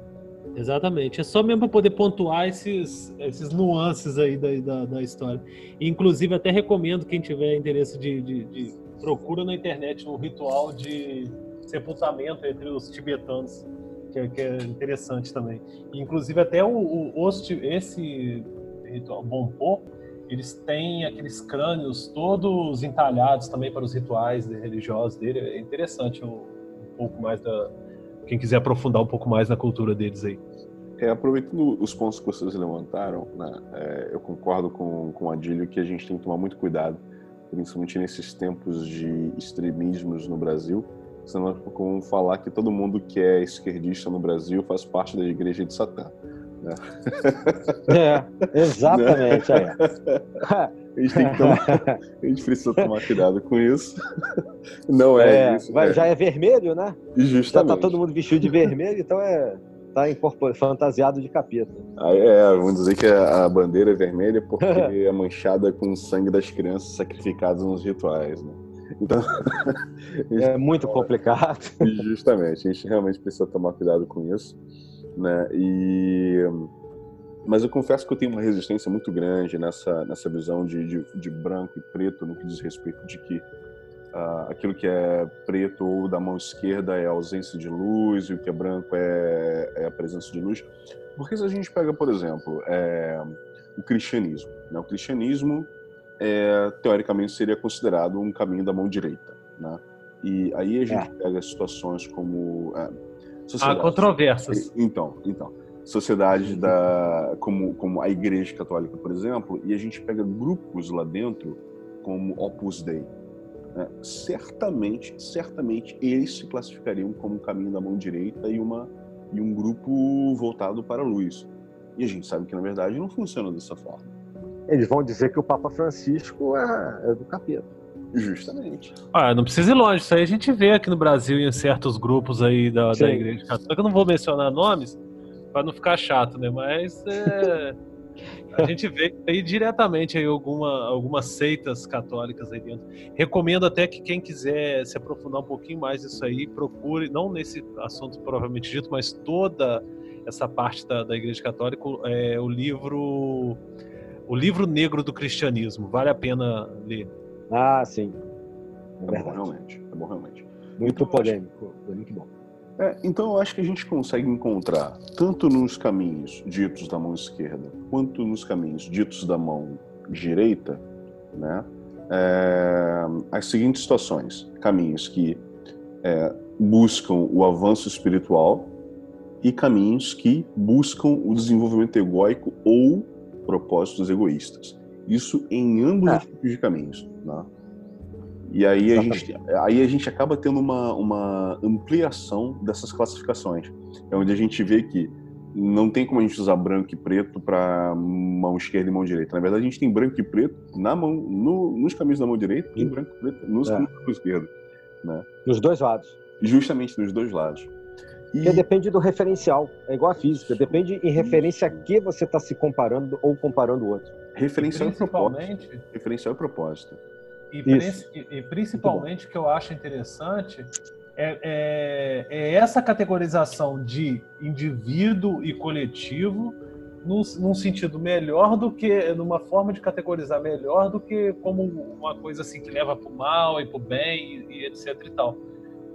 Exatamente. É só mesmo para poder pontuar esses, esses nuances aí da, da, da, história. Inclusive, até recomendo quem tiver interesse de, de, de procura na internet um ritual de sepultamento entre os tibetanos, que é, que é interessante também. inclusive, até o, o, esse ritual Bonpo, eles têm aqueles crânios todos entalhados também para os rituais religiosos dele. É interessante um, um pouco mais da, quem quiser aprofundar um pouco mais na cultura deles aí. É, aproveitando os pontos que vocês levantaram, né, é, eu concordo com, com o Adílio que a gente tem que tomar muito cuidado, principalmente nesses tempos de extremismos no Brasil, senão é como falar que todo mundo que é esquerdista no Brasil faz parte da igreja de Satã. Né? É, exatamente. Né? A gente, tem que tomar, a gente precisa tomar cuidado com isso. Não é, é isso. Vai, é. Já é vermelho, né? Justamente. Já tá todo mundo vestido de vermelho, então é tá fantasiado de capeta. Ah, é, vamos dizer que a bandeira é vermelha porque é manchada com o sangue das crianças sacrificadas nos rituais, né? Então, é muito complicado. Justamente, a gente realmente precisa tomar cuidado com isso, né? E mas eu confesso que eu tenho uma resistência muito grande nessa, nessa visão de, de, de branco e preto no que diz respeito de que uh, aquilo que é preto ou da mão esquerda é a ausência de luz e o que é branco é, é a presença de luz. Porque se a gente pega, por exemplo, é, o cristianismo, né? o cristianismo é, teoricamente seria considerado um caminho da mão direita, né? E aí a gente é. pega situações como é, Há controvérsias. Então, então sociedade da como como a Igreja Católica, por exemplo, e a gente pega grupos lá dentro como Opus Dei. Né? Certamente, certamente eles se classificariam como um caminho da mão direita e uma e um grupo voltado para a luz. E a gente sabe que na verdade não funciona dessa forma. Eles vão dizer que o Papa Francisco é, é do capeta. Justamente. Ah, não precisa ir longe. Isso aí a gente vê aqui no Brasil em certos grupos aí da, da Igreja Católica. Eu não vou mencionar nomes, para não ficar chato, né? Mas é, a gente vê aí diretamente aí alguma, algumas seitas católicas aí dentro. Recomendo até que quem quiser se aprofundar um pouquinho mais nisso aí, procure, não nesse assunto provavelmente dito, mas toda essa parte da, da Igreja Católica, é, o livro o livro negro do cristianismo. Vale a pena ler. Ah, sim. É, é bom realmente. É bom realmente. Muito então, polêmico. Acho... Muito bom. É, então eu acho que a gente consegue encontrar, tanto nos caminhos ditos da mão esquerda, quanto nos caminhos ditos da mão direita, né, é, as seguintes situações: caminhos que é, buscam o avanço espiritual e caminhos que buscam o desenvolvimento egóico ou propósitos egoístas. Isso em ambos ah. os tipos de caminhos. Né? E aí a, gente, aí a gente acaba tendo uma, uma ampliação dessas classificações. É onde a gente vê que não tem como a gente usar branco e preto para mão esquerda e mão direita. Na verdade, a gente tem branco e preto na mão, no, nos caminhos da mão direita e branco e preto nos é. caminhos da mão esquerda. Né? Nos dois lados. Justamente nos dois lados. E... Porque depende do referencial. É igual a física. Depende em referência a que você está se comparando ou comparando o outro. Referencial e propósito. Referencial e propósito. E, e principalmente o que eu acho interessante é, é, é, essa categorização de indivíduo e coletivo num, num, sentido melhor do que, numa forma de categorizar melhor do que como uma coisa assim que leva para o mal e para o bem e, e, etc e tal.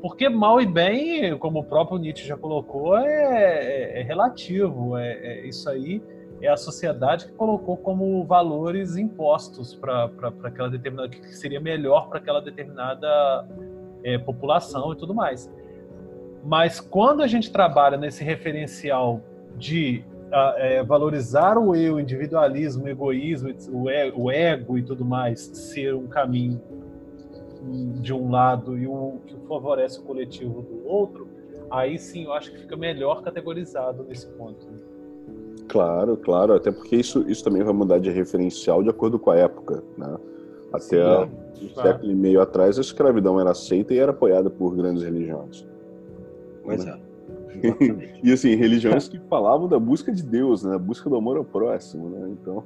Porque mal e bem, como o próprio Nietzsche já colocou, é, é, é relativo. É, é, isso aí é a sociedade que colocou como valores impostos para aquela determinada que seria melhor para aquela determinada é, população e tudo mais. Mas quando a gente trabalha nesse referencial de é, valorizar o eu, individualismo, egoísmo, o, e, o ego e tudo mais, ser um caminho de um lado e o que favorece o coletivo do outro, aí sim eu acho que fica melhor categorizado nesse ponto. Claro, claro, até porque isso, isso também vai mudar de referencial de acordo com a época, né? Até sim, é, um claro. século e meio atrás a escravidão era aceita e era apoiada por grandes religiões. Pois né? é. e assim, religiões que falavam da busca de Deus, né? A busca do amor ao próximo, né? Então,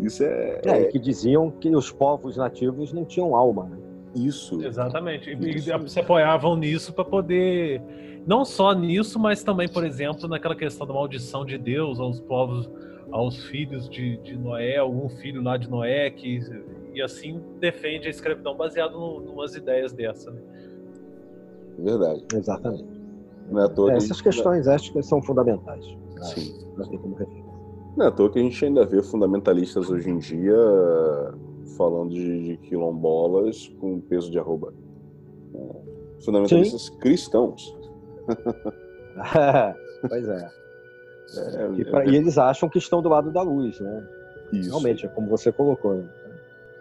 isso é. É, que diziam que os povos nativos não tinham alma, né? Isso. Exatamente. Isso. E se apoiavam nisso para poder. Não só nisso, mas também, por exemplo, naquela questão da maldição de Deus aos povos, aos filhos de, de Noé, algum filho lá de Noé, que, e assim defende a escravidão baseado em umas ideias dessa. Né? Verdade. Exatamente. Não é toa é, essas questões éticas são fundamentais. Né? Sim. Não tem como Não é à toa que a gente ainda vê fundamentalistas hoje em dia falando de, de quilombolas com peso de arroba. É, fundamentalistas Sim. cristãos. pois é. é e, pra, é... e, eles acham que estão do lado da luz, né? Isso. Realmente, é como você colocou. Né?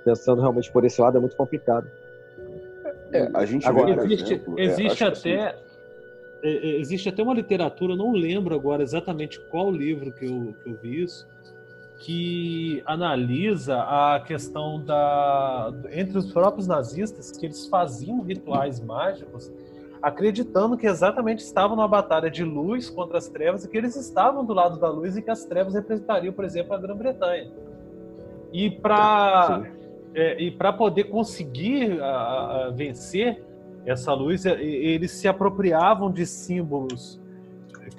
Pensando realmente por esse lado é muito complicado. É, a gente Agora, vê, existe, exemplo, é, existe até assim, existe até uma literatura, não lembro agora exatamente qual livro que eu, que eu vi isso, que analisa a questão da entre os próprios nazistas que eles faziam rituais mágicos acreditando que exatamente estavam numa batalha de luz contra as trevas e que eles estavam do lado da luz e que as trevas representariam, por exemplo, a Grã-Bretanha. E para é, e para poder conseguir a, a vencer essa luz, é, eles se apropriavam de símbolos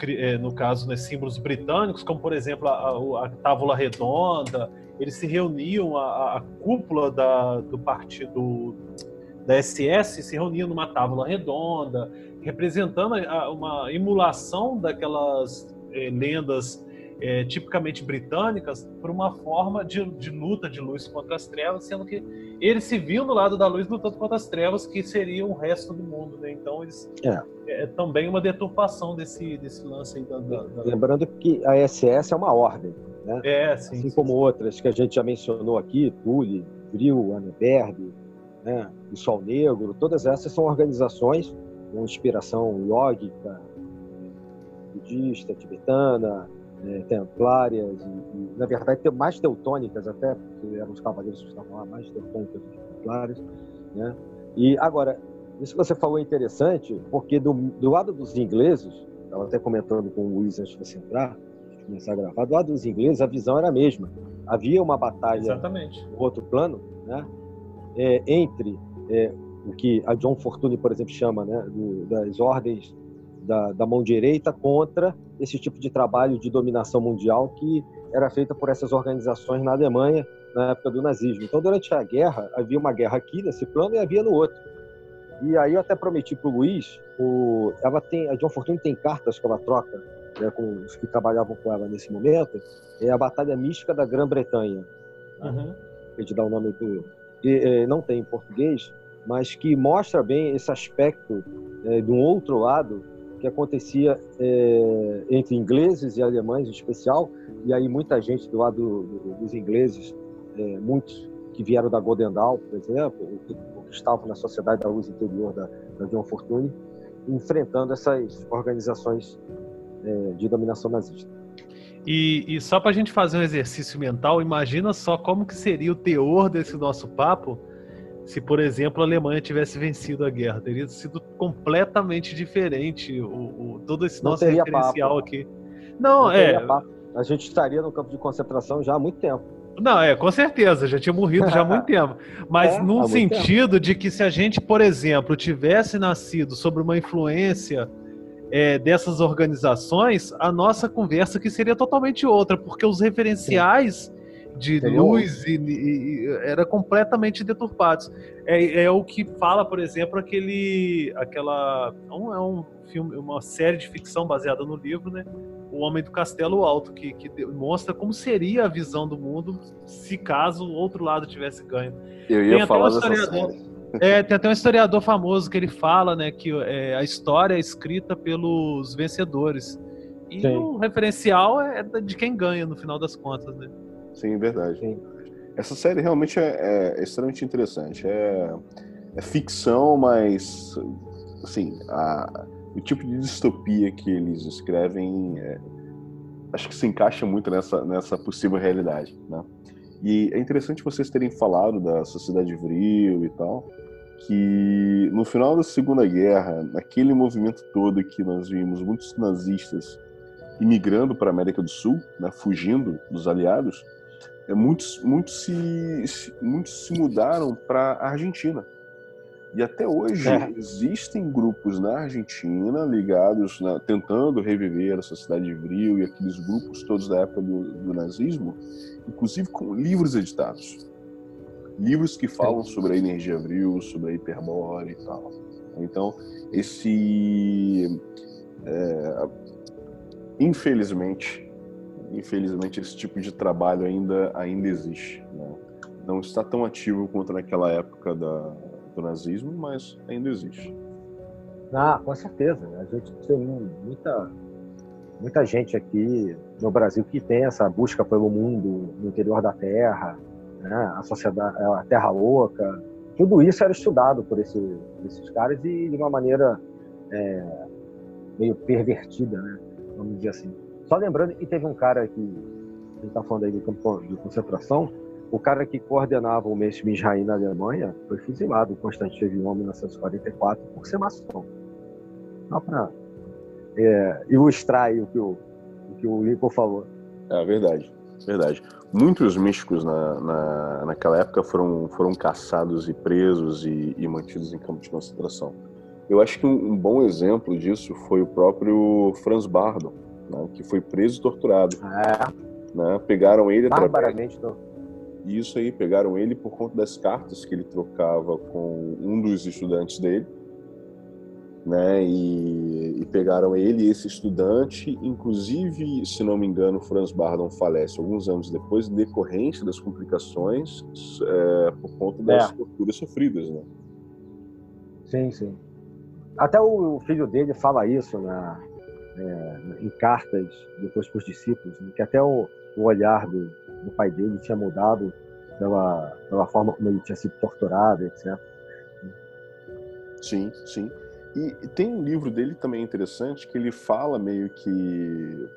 é, no caso, né, símbolos britânicos, como por exemplo a, a tábula redonda, eles se reuniam, a, a cúpula da, do partido da SS se reunia numa tábua redonda, representando uma emulação daquelas é, lendas é, tipicamente britânicas por uma forma de, de, luta de luz contra as trevas, sendo que eles se viam do lado da luz lutando contra as trevas, que seria o resto do mundo. Né? Então, eles, é. é. também uma deturpação desse, desse lance aí. Da, da, da... Lembrando que a SS é uma ordem. Né? É, sim, assim sim, como sim. outras que a gente já mencionou aqui, Tule, Vril, Anneberg, né? o Sol Negro, todas essas são organizações com inspiração lógica, budista, tibetana, é, templárias, e, e, na verdade mais teutônicas até, porque eram os cavaleiros que estavam lá, mais teutônicas do que templárias. Né? E agora, isso que você falou é interessante, porque do, do lado dos ingleses, estava até comentando com o Luiz antes de você entrar, de começar a gravar, do lado dos ingleses a visão era a mesma. Havia uma batalha Exatamente. no outro plano, né? É, entre é, o que a John Fortune, por exemplo, chama né, do, das ordens da, da, mão direita contra esse tipo de trabalho de dominação mundial que era feita por essas organizações na Alemanha na época do nazismo. Então, durante a guerra, havia uma guerra aqui nesse plano e havia no outro. E aí eu até prometi para o Luiz, ela tem, a John Fortune tem cartas que ela troca né, com os que trabalhavam com ela nesse momento, é a Batalha Mística da Grã-Bretanha. Né? Uhum. De dar o nome do... E, é, não tem em português, mas que mostra bem esse aspecto é, de um outro lado que acontecia é, entre ingleses e alemães em especial, e aí muita gente do lado do, dos ingleses, muitos que vieram da Golden Dawn, por exemplo, que, que estavam na Sociedade da Luz Interior da, da John Fortune, enfrentando essas organizações de dominação nazista. E, e só para a gente fazer um exercício mental, imagina só como que seria o teor desse nosso papo se, por exemplo, a Alemanha tivesse vencido a guerra. Teria sido completamente diferente o, o todo esse nosso referencial papo. aqui. Não, Não é. Papo. A gente estaria no campo de concentração já há muito tempo. Não, é, com certeza, já tinha morrido já há muito tempo. Mas é, num sentido tempo. de que se a gente, por exemplo, tivesse nascido sobre uma influência é, dessas organizações, a nossa conversa aqui seria totalmente outra, porque os referenciais Sim de luz e, e, era completamente deturpados. É, é, o que fala, por exemplo, aquele, aquela, um, é um filme, uma série de ficção baseada no livro, né? O, Homem do Castelo Alto, que, que mostra como seria a visão do mundo se caso o outro lado tivesse ganho. Eu ia falar dessa série. É, tem até um historiador famoso que ele fala, né, que é, a história é escrita pelos vencedores. E Sim. o referencial é de quem ganha, no final das contas, né? Sim, verdade. Sim. Essa série realmente é, é extremamente interessante. É, é, ficção, mas assim, a, o tipo de distopia que eles escrevem é, acho que se encaixa muito nessa, nessa possível realidade, né? E é interessante vocês terem falado da sociedade vril e tal, que no final da Segunda Guerra, naquele movimento todo que nós vimos muitos nazistas imigrando para a América do Sul, né, fugindo dos aliados, é, muitos, muitos, se, muitos se mudaram para a Argentina. E até hoje é. existem grupos na Argentina ligados, na, tentando reviver a sociedade vril e aqueles grupos todos da época do, do nazismo, inclusive com livros editados. Livros que falam sobre a energia vril, sobre a hiperbórea e tal. Então, esse. É, infelizmente, infelizmente, esse tipo de trabalho ainda, ainda existe. Né? Não está tão ativo quanto naquela época da, do nazismo, mas ainda existe. Ah, com certeza. A gente tem muita, muita gente aqui no Brasil que tem essa busca pelo mundo no interior da Terra, né? a sociedade, a Terra louca. Tudo isso era estudado por, esse, esses caras e de uma maneira é, meio pervertida, né? vamos dizer assim. Só lembrando, e teve um cara que, a gente está falando aí do campo de concentração, o cara que coordenava o Mestre Misraim na Alemanha foi fuzilado em Constantinopla em 1944 por ser maçom. Só para é, ilustrar aí o que o, o que o Lincoln falou. É verdade, verdade. Muitos místicos na, na, naquela época foram, foram caçados e presos e, e mantidos em campos de concentração. Eu acho que um, um, bom exemplo disso foi o próprio Franz Bardon, né, que foi preso e torturado. É. Né, pegaram ele através... E isso aí, pegaram ele por conta das cartas que ele trocava com um dos estudantes dele né? E, e, pegaram ele e esse estudante, inclusive, se não me engano, Franz Bardon falece alguns anos depois, decorrente das complicações é, por conta das é. torturas sofridas, né? Sim, sim. Até o filho dele fala isso na, é, em cartas depois para os discípulos, né? que até o, o olhar do, do, pai dele tinha mudado pela, pela forma como ele tinha sido torturado, etc. Sim, sim. E, tem um livro dele também interessante que ele fala meio que.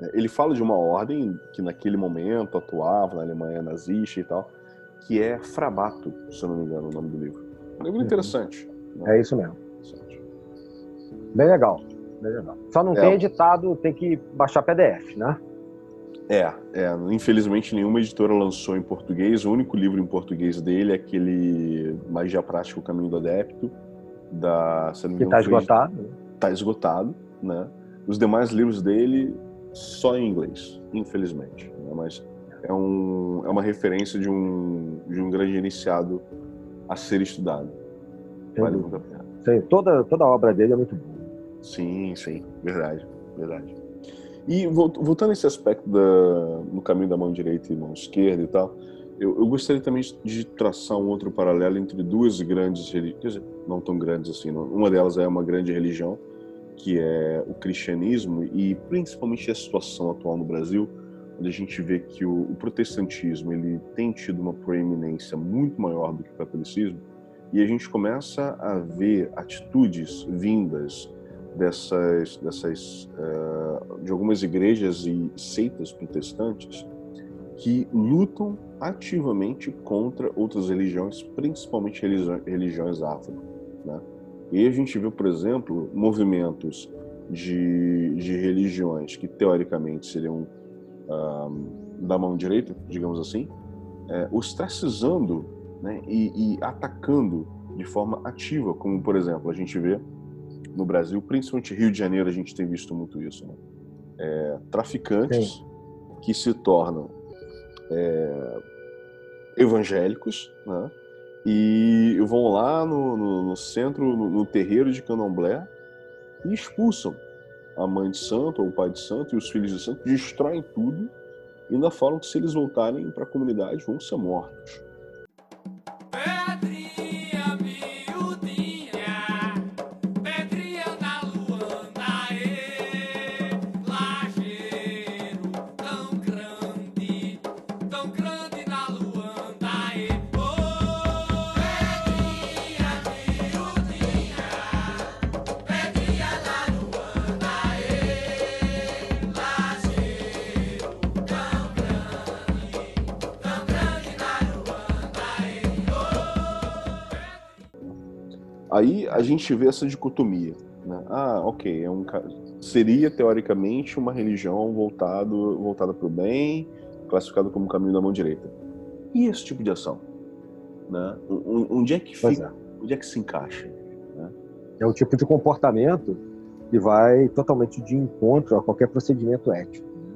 Né, ele fala de uma ordem que naquele momento atuava na Alemanha nazista e tal, que é Frabato, se eu não me engano, o nome do livro. Um livro uhum. interessante. Né? É isso mesmo. Bem legal. Bem legal. Só não é. tem editado, tem que baixar PDF, né? É, é, infelizmente nenhuma editora lançou em português. O único livro em português dele é aquele Magia Prática, O Caminho do Adepto, da. que está esgotado. Está esgotado, né? Os demais livros dele só em inglês, infelizmente. Né? Mas é, um, é uma referência de um, de um grande iniciado a ser estudado. Vale muito a pena. Sim, toda, toda a obra dele é muito boa. Sim, sim, verdade, verdade. E voltando a esse aspecto da, no caminho da mão direita e mão esquerda e tal, eu, eu, gostaria também de traçar um outro paralelo entre duas grandes religiões, não tão grandes assim, não. uma delas é uma grande religião, que é o cristianismo, e principalmente a situação atual no Brasil, onde a gente vê que o, o protestantismo ele tem tido uma proeminência muito maior do que o catolicismo, e a gente começa a ver atitudes vindas dessas, dessas uh, de algumas igrejas e seitas protestantes que lutam ativamente contra outras religiões, principalmente religiões afro. Né? E a gente viu, por exemplo, movimentos de, de religiões que teoricamente seriam da mão direita, digamos assim, é, ostracizando né, e, e atacando de forma ativa, como por exemplo a gente vê no Brasil, principalmente Rio de Janeiro, a gente tem visto muito isso. Né? É, traficantes Sim. que se tornam é, evangélicos, né? E vão lá no, no, no centro, no, no, terreiro de Candomblé e expulsam a mãe de santo ou o pai de santo e os filhos de santo destroem tudo e ainda falam que se eles voltarem para a comunidade vão ser mortos. Aí a gente vê essa dicotomia. Né? Ah, ok, é um, seria teoricamente uma religião voltado, voltada para o bem, classificada como caminho da mão direita. E esse tipo de ação? Né? Um- um- Onde é que fica? Onde é que se encaixa? É o tipo de comportamento que vai totalmente de encontro a qualquer procedimento ético. né?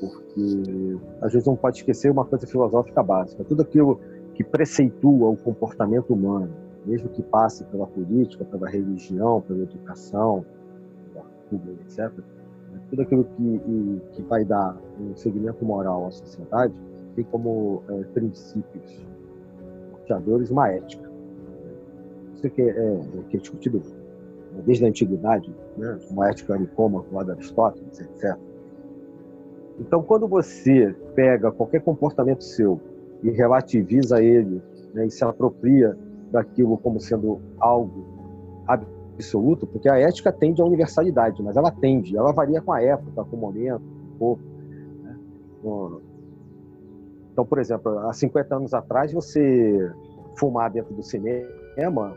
Porque às vezes não pode esquecer uma coisa filosófica básica. Tudo aquilo que preceitua o comportamento humano, mesmo que passe pela política, pela religião, pela educação, pela cultura, etc., né? tudo aquilo que, que vai dar um segmento moral à sociedade tem como eh, princípios norteadores uma ética. Isso que é, é- que é discutido né, desde a antiguidade, né, como a ética Nicômaco, lá de Aristóteles, etc. Então, quando você pega qualquer comportamento seu e relativiza ele né, e se apropria daquilo como sendo algo absoluto, porque a ética tende à universalidade, mas ela tende, ela varia com a época, com o momento, com o povo. né? Então, por exemplo, há 50 anos atrás, você fumar dentro do cinema,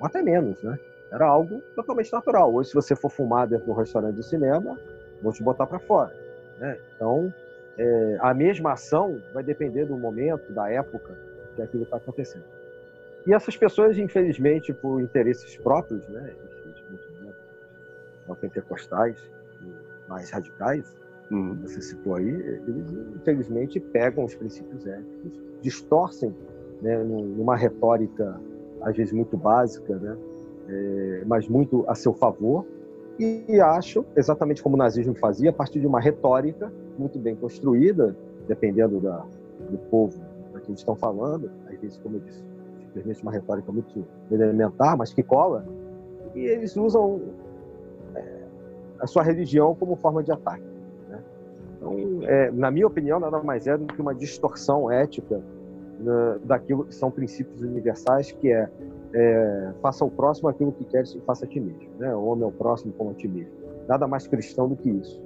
ou até menos, né? Era algo totalmente natural. Hoje, se você for fumar dentro do restaurante do cinema, vão te botar para fora. Né? Então, é, a mesma ação vai depender do momento, da época que aquilo está acontecendo. E essas pessoas, infelizmente, por interesses próprios, né, esses movimentos neopentecostais e mais radicais, Uhum. você citou aí, eles infelizmente pegam os princípios éticos, distorcem né, num- numa retórica às vezes muito básica, né, é, mas muito a seu favor, e acham, exatamente como o nazismo fazia, a partir de uma retórica muito bem construída, dependendo da, do povo para quem estão falando, às vezes, como eu disse, simplesmente uma retórica muito elementar, mas que cola, e eles usam é, a sua religião como forma de ataque. Então, é, na minha opinião, nada mais é do que uma distorção ética né, daquilo que são princípios universais, que é, é faça ao próximo aquilo que queres e faça a ti mesmo. Né? O homem é o próximo como a ti mesmo. Nada mais cristão do que isso.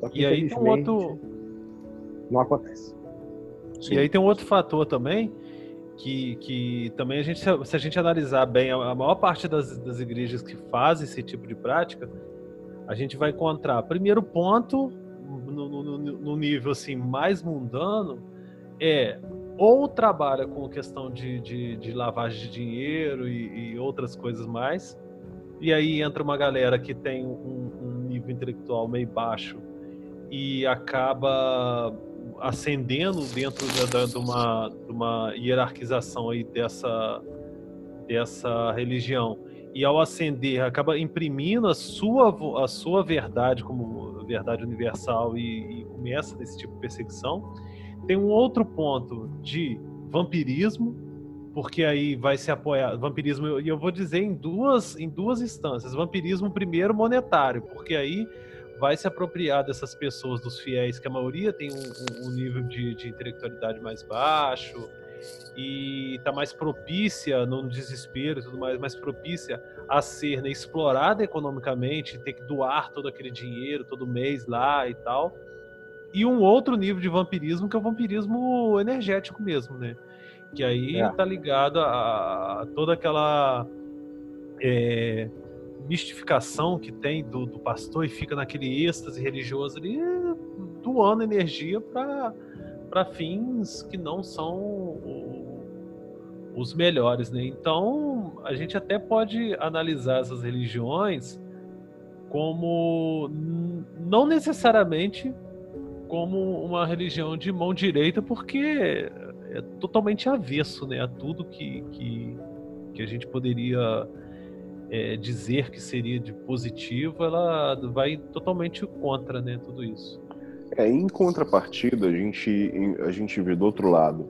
Só que, E aí tem um outro. não acontece. E aí tem um outro fator também, que, que também a gente, se a gente analisar bem, a maior parte das, das igrejas que fazem esse tipo de prática, a gente vai encontrar, primeiro ponto, no, no- no- no nível assim mais mundano, é ou trabalha com questão de, de, de lavagem de dinheiro e, e outras coisas mais, e aí entra uma galera que tem um, um nível intelectual meio baixo e acaba ascendendo dentro de, uma, de uma hierarquização aí dessa, dessa religião e ao ascender acaba imprimindo a sua, a sua verdade como verdade universal e, e começa nesse tipo de perseguição. Tem um outro ponto de vampirismo, porque aí vai se apoiar vampirismo e eu vou dizer em duas em duas instâncias. Vampirismo primeiro monetário, porque aí vai se apropriar dessas pessoas, dos fiéis, que a maioria tem um, um- nível de, de intelectualidade mais baixo e está mais propícia, no desespero e tudo mais, mais propícia a ser né, explorada economicamente, ter que doar todo aquele dinheiro todo mês lá e tal. E um outro nível de vampirismo, que é o vampirismo energético mesmo, né? Que aí É. tá ligado a, a toda aquela é, mistificação que tem do, do pastor e fica naquele êxtase religioso ali, doando energia para fins que não são o- os melhores, né? Então, a gente até pode analisar essas religiões como não necessariamente como uma religião de mão direita, porque é totalmente avesso, né, a tudo que, que, que a gente poderia é, dizer que seria de positivo, ela vai totalmente contra, né, tudo isso. É, em contrapartida, a gente, a gente vê do outro lado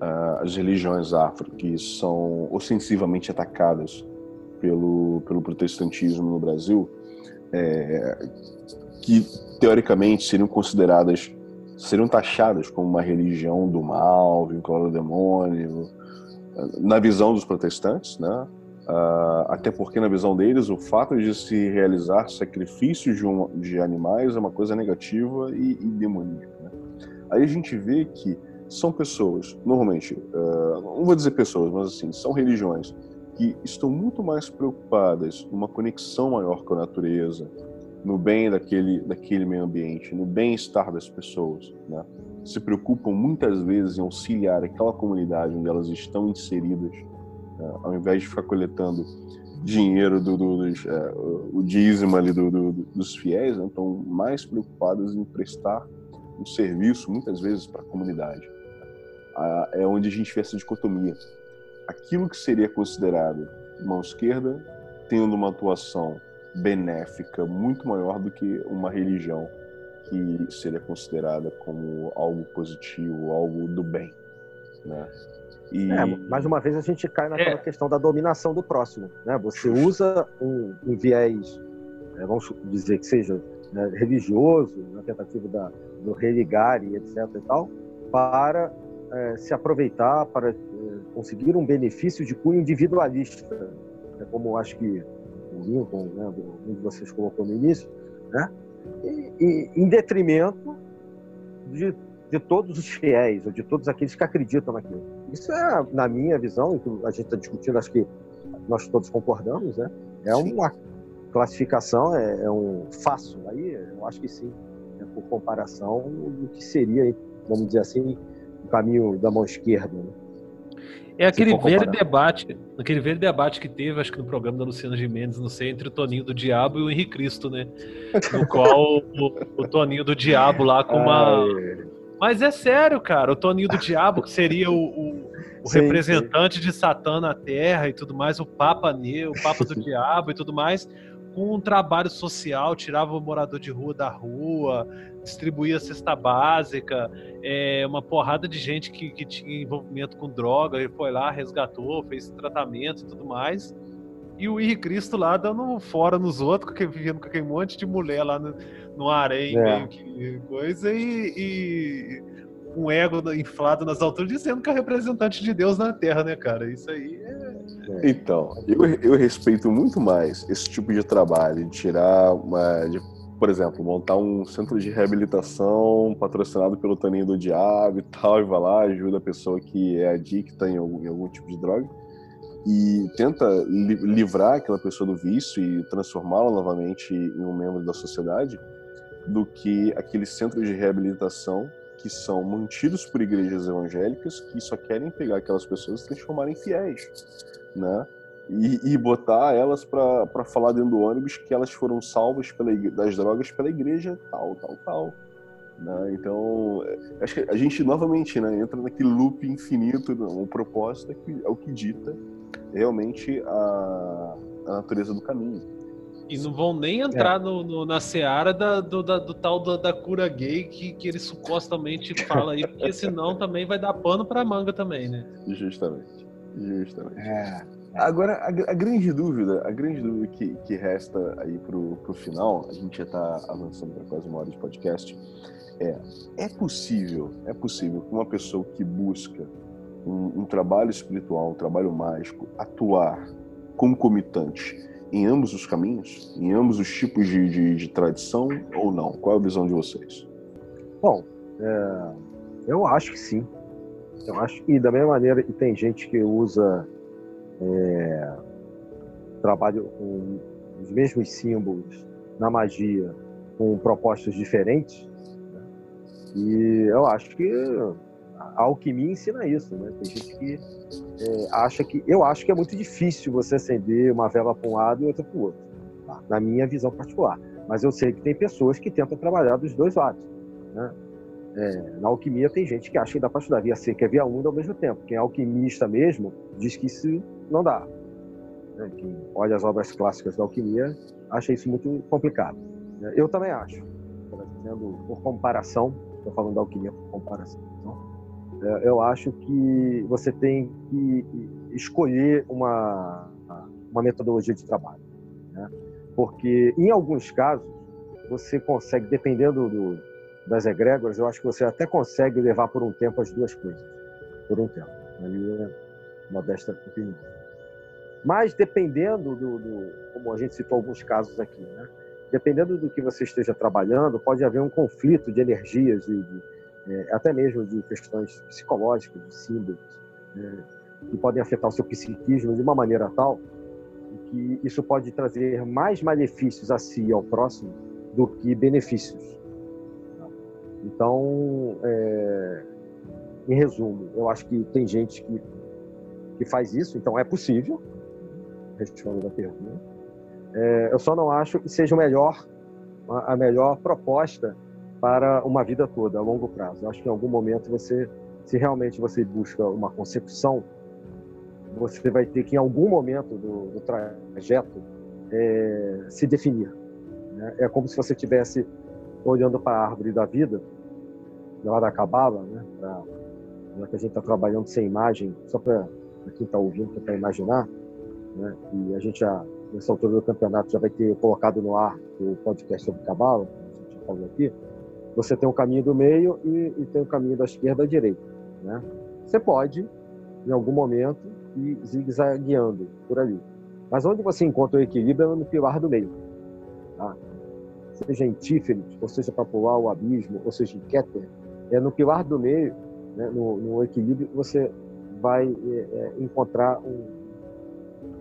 ah, as religiões afro que são ostensivamente atacadas pelo, pelo protestantismo no Brasil, é, que teoricamente seriam consideradas, seriam taxadas como uma religião do mal, vinculada ao demônio, na visão dos protestantes, né? Uh, até porque na visão deles o fato de se realizar sacrifícios de, um, de animais é uma coisa negativa e, e demoníaca. Né? Aí a gente vê que são pessoas, normalmente, uh, não vou dizer pessoas, mas assim, são religiões que estão muito mais preocupadas numa conexão maior com a natureza, no bem daquele, daquele meio ambiente, no bem-estar das pessoas, né? Se preocupam muitas vezes em auxiliar aquela comunidade onde elas estão inseridas? Ao invés de ficar coletando dinheiro do, do dos, é, o dízimo ali do, do, dos fiéis, né? estão mais preocupadas em prestar um serviço muitas vezes para a comunidade. É onde a gente vê essa dicotomia. Aquilo que seria considerado mão esquerda, tendo uma atuação benéfica muito maior do que uma religião que seria considerada como algo positivo, algo do bem, né? E... É, mais uma vez a gente cai naquela é. questão da dominação do próximo, né? Você usa um, um viés, é, vamos dizer que seja né, religioso, na tentativa da, do religar e etc e tal, para é, se aproveitar, para é, conseguir um benefício de cunho individualista, é como acho que o Lincoln, né, um de vocês colocou no início, né? E, e, em detrimento de, de todos os fiéis, ou de todos aqueles que acreditam naquilo. Isso é, na minha visão, a gente está discutindo, acho que nós todos concordamos, né? É uma classificação, é, é um fácil. Aí eu acho que sim, né, por comparação do que seria, vamos dizer assim, o caminho da mão esquerda. Né? É aquele velho debate, aquele velho debate que teve, acho que no programa da Luciana Gimenez, não sei, entre o Toninho do Diabo e o Henrique Cristo, né? No qual o, o Toninho do Diabo lá com uma. Mas é sério, cara, o Toninho do Diabo, que seria o, o, o sim, representante sim. de Satã na Terra e tudo mais, o Papa Neo, o Papa do Diabo e tudo mais, com um trabalho social, tirava o morador de rua da rua, distribuía cesta básica, é, uma porrada de gente que, que tinha envolvimento com droga, ele foi lá, resgatou, fez tratamento e tudo mais. E o Henrique Cristo lá dando fora nos outros, que vivendo com aquele monte de mulher lá no, no harém, é. meio que coisa, e, e um ego inflado nas alturas, dizendo que é representante de Deus na Terra, né, cara? Isso aí é. é. Então, eu, eu respeito muito mais esse tipo de trabalho, de tirar uma. De, por exemplo, montar um centro de reabilitação patrocinado pelo Taninho do Diabo e tal, e vai lá, ajuda a pessoa que é adicta em algum, em algum tipo de droga e tenta li livrar aquela pessoa do vício e transformá-la novamente em um membro da sociedade, do que aquele centro de reabilitação que são mantidos por igrejas evangélicas que só querem pegar aquelas pessoas e transformarem em fiéis, né? E, e botar elas para falar dentro do ônibus que elas foram salvas pela, das drogas pela igreja tal, tal, tal. Né? Então, é, acho que a gente novamente né, entra naquele loop infinito, o propósito é, que, é o que dita realmente a, a natureza do caminho. E não vão nem entrar é. no, no, na seara da, do, da, do tal da, da, cura gay que, que ele supostamente fala aí, porque senão também vai dar pano pra manga também, né? Justamente. Justamente. É. Agora, a, a, grande dúvida, a grande dúvida que, que resta aí pro, pro final, a gente já está avançando para quase uma hora de podcast, é, é possível, é possível que uma pessoa que busca um, um trabalho espiritual, um trabalho mágico, atuar concomitante em ambos os caminhos? Em ambos os tipos de, de, de tradição ou não? Qual é a visão de vocês? Bom, é, eu acho que sim. Eu acho que da mesma maneira que tem gente que usa é, trabalho com os mesmos símbolos na magia com propostas diferentes. Né? E eu acho que a alquimia ensina isso, né? Tem gente que é, acha que. Eu acho que é muito difícil você acender uma vela para um lado e outra para o outro, tá? na minha visão particular. Mas eu sei que tem pessoas que tentam trabalhar dos dois lados. Né? É, na alquimia tem gente que acha que dá para estudar via seca e via úmida ao mesmo tempo. Quem é alquimista mesmo diz que isso não dá. né, quem olha as obras clássicas da alquimia, acha isso muito complicado. né? Eu também acho. Por comparação, estou falando da alquimia por comparação. então, é, eu acho que você tem que escolher uma, uma metodologia de trabalho. Né? Porque, em alguns casos, você consegue, dependendo do, das egrégoras, eu acho que você até consegue levar por um tempo as duas coisas. Por um tempo. Ali é modesta opinião. Mas dependendo do, do, como a gente citou alguns casos aqui, né? dependendo do que você esteja trabalhando, pode haver um conflito de energias e de, é, até mesmo de questões psicológicas, de símbolos, né? que podem afetar o seu psiquismo de uma maneira tal que isso pode trazer mais malefícios a si e ao próximo do que benefícios. Então, é, em resumo, eu acho que tem gente que, que faz isso, então é possível, respondendo a pergunta. É, eu só não acho que seja o melhor, a melhor proposta para uma vida toda, a longo prazo. Acho que em algum momento você, se realmente você busca uma concepção, você vai ter que em algum momento do, do trajeto é, se definir. Né? É como se você estivesse olhando para a árvore da vida, lá da cabala, né? Pra, que a gente está trabalhando sem imagem, só para quem está ouvindo, tentar imaginar, né? E a gente já, nessa altura do campeonato, já vai ter colocado no ar o podcast sobre cabala, a gente já falou aqui. Você tem o caminho do meio e, e tem o caminho da esquerda à direita, né? Você pode, em algum momento, ir zigue-zagueando por ali. Mas onde você encontra o equilíbrio é no pilar do meio. Tá? Seja em Tíferes, ou seja para pular o abismo, ou seja em Keter, é no pilar do meio, né, no, no equilíbrio, você vai é, é, encontrar um,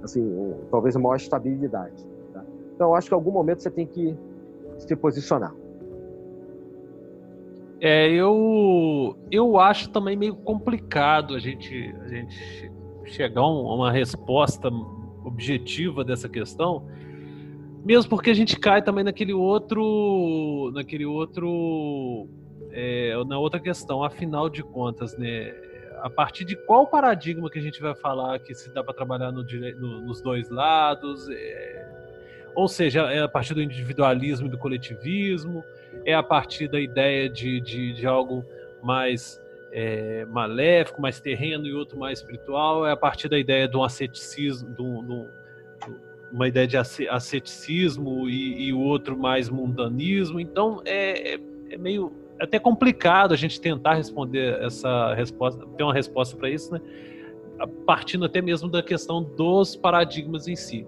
assim, um, talvez uma maior estabilidade. Tá? Então, acho que em algum momento você tem que se posicionar. É, eu, eu acho também meio complicado a gente, a gente chegar a uma resposta objetiva dessa questão, mesmo porque a gente cai também naquele outro, naquele outro, é, na outra questão, afinal de contas, né? A partir de qual paradigma que a gente vai falar que se dá para trabalhar no, no, nos dois lados? É, ou seja, é a partir do individualismo e do coletivismo? É a partir da ideia de, de, de algo mais é, maléfico, mais terreno e outro mais espiritual? É a partir da ideia de um asceticismo, de, um, de, um, uma ideia de asceticismo e, o outro mais mundanismo? Então é, é, é meio é até complicado a gente tentar responder essa resposta, ter uma resposta para isso, né? Partindo até mesmo da questão dos paradigmas em si.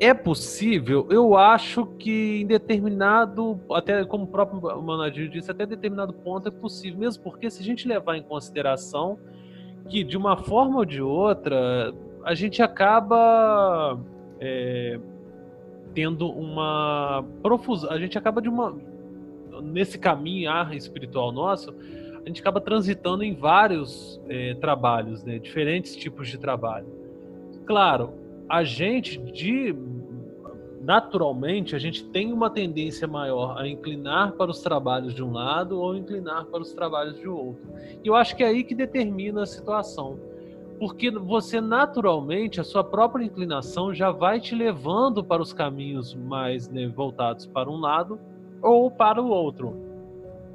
É possível, eu acho que em determinado, até como o próprio Manadir disse, até determinado ponto é possível, mesmo porque se a gente levar em consideração que de uma forma ou de outra a gente acaba é, tendo uma profusão, a gente acaba de uma nesse caminhar espiritual nosso, a gente acaba transitando em vários é, trabalhos, né? diferentes tipos de trabalho. Claro, a gente, de naturalmente, a gente tem uma tendência maior a inclinar para os trabalhos de um lado ou inclinar para os trabalhos de outro. E eu acho que é aí que determina a situação. Porque você naturalmente, a sua própria inclinação já vai te levando para os caminhos mais né, voltados para um lado ou para o outro.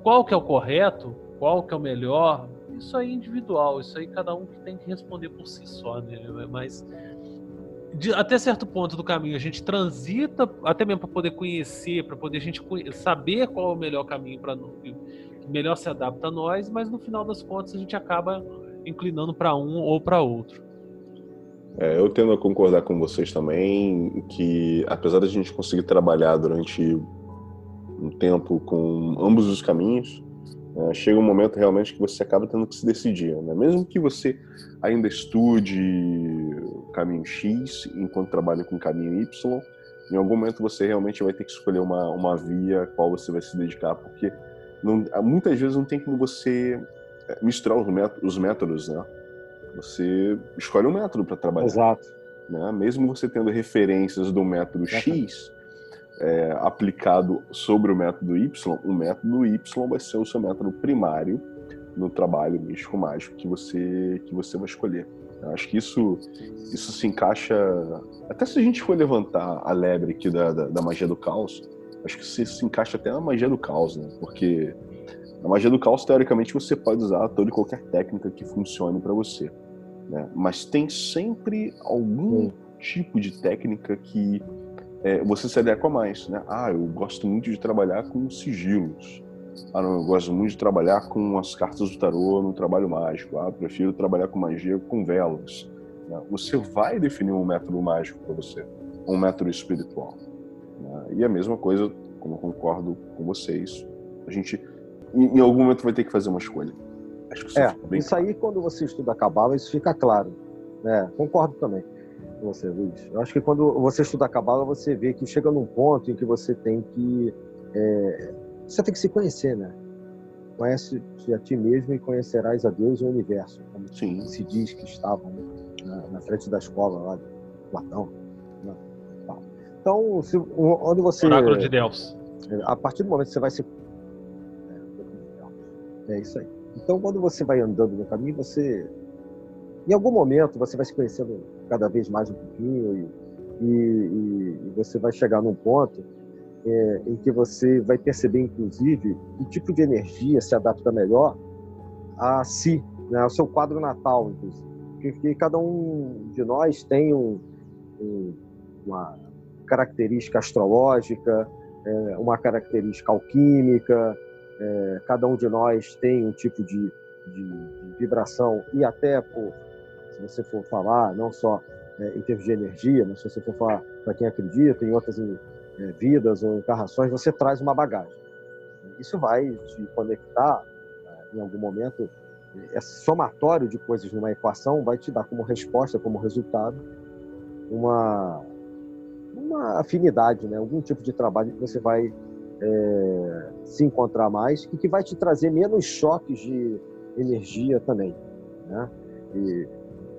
Qual que é o correto? Qual que é o melhor? Isso aí é individual, isso aí cada um que tem que responder por si só, né? Mas de, até certo ponto do caminho a gente transita, até mesmo para poder conhecer, para poder a gente saber qual é o melhor caminho para melhor se adapta a nós, mas no final das contas a gente acaba inclinando para um ou para outro. É, eu tendo a concordar com vocês também que apesar da gente conseguir trabalhar durante um tempo com ambos os caminhos, né, chega um momento realmente que você acaba tendo que se decidir. Né? Mesmo que você ainda estude caminho X enquanto trabalha com o caminho Y, em algum momento você realmente vai ter que escolher uma, uma via a qual você vai se dedicar, porque não, muitas vezes não tem como você é, misturar os métodos, os métodos né? Você escolhe um método para trabalhar. Exato. Né? Mesmo você tendo referências do método X, é, aplicado sobre o método Y, o método Y vai ser o seu método primário no trabalho místico mágico que você que você vai escolher. Eu acho que isso, isso se encaixa. Até se a gente for levantar a lebre aqui da, da, da magia do caos, acho que isso se encaixa até na magia do caos, né? Porque na magia do caos, teoricamente, você pode usar toda e qualquer técnica que funcione para você. Né? Mas tem sempre algum tipo de técnica que é, você se adequa mais. Né? Ah, eu gosto muito de trabalhar com sigilos. Ah, não, eu gosto muito de trabalhar com as cartas do tarô no trabalho mágico. Ah, prefiro trabalhar com magia com velas. Né? Você vai definir um método mágico para você, um método espiritual. Né? E a mesma coisa, como eu concordo com vocês, a gente em, em algum momento vai ter que fazer uma escolha. Acho que isso É, bem isso aí, quando você estuda Cabala, isso fica claro. né? concordo também com você, Luiz. Eu acho que quando você estuda a Cabala, você vê que chega num ponto em que você tem que. é, você tem que se conhecer, né? Conhece-te a ti mesmo e conhecerás a Deus e o universo, como Sim. se diz que estavam né, na, na frente da escola lá de Platão. né? Então, se, onde você. Oráculo de Delfos. A partir do momento que você vai se. É, é isso aí. Então, quando você vai andando no caminho, você. Em algum momento, você vai se conhecendo cada vez mais um pouquinho e, e, e- e você vai chegar num ponto é, em que você vai perceber, inclusive, que tipo de energia se adapta melhor a si, né, ao seu quadro natal, inclusive. Porque cada um de nós tem um- um- uma característica astrológica, é, uma característica alquímica, é, cada um de nós tem um tipo de, de- de vibração e até, por, se você for falar, não só é, em termos de energia, mas se você for falar para quem acredita em outras vidas ou encarnações, você traz uma bagagem. Isso vai te conectar é, em algum momento. Esse somatório de coisas numa equação vai te dar como resposta, como resultado, uma, uma afinidade, né? algum tipo de trabalho que você vai é, se encontrar mais e que vai te trazer menos choques de energia também, né? E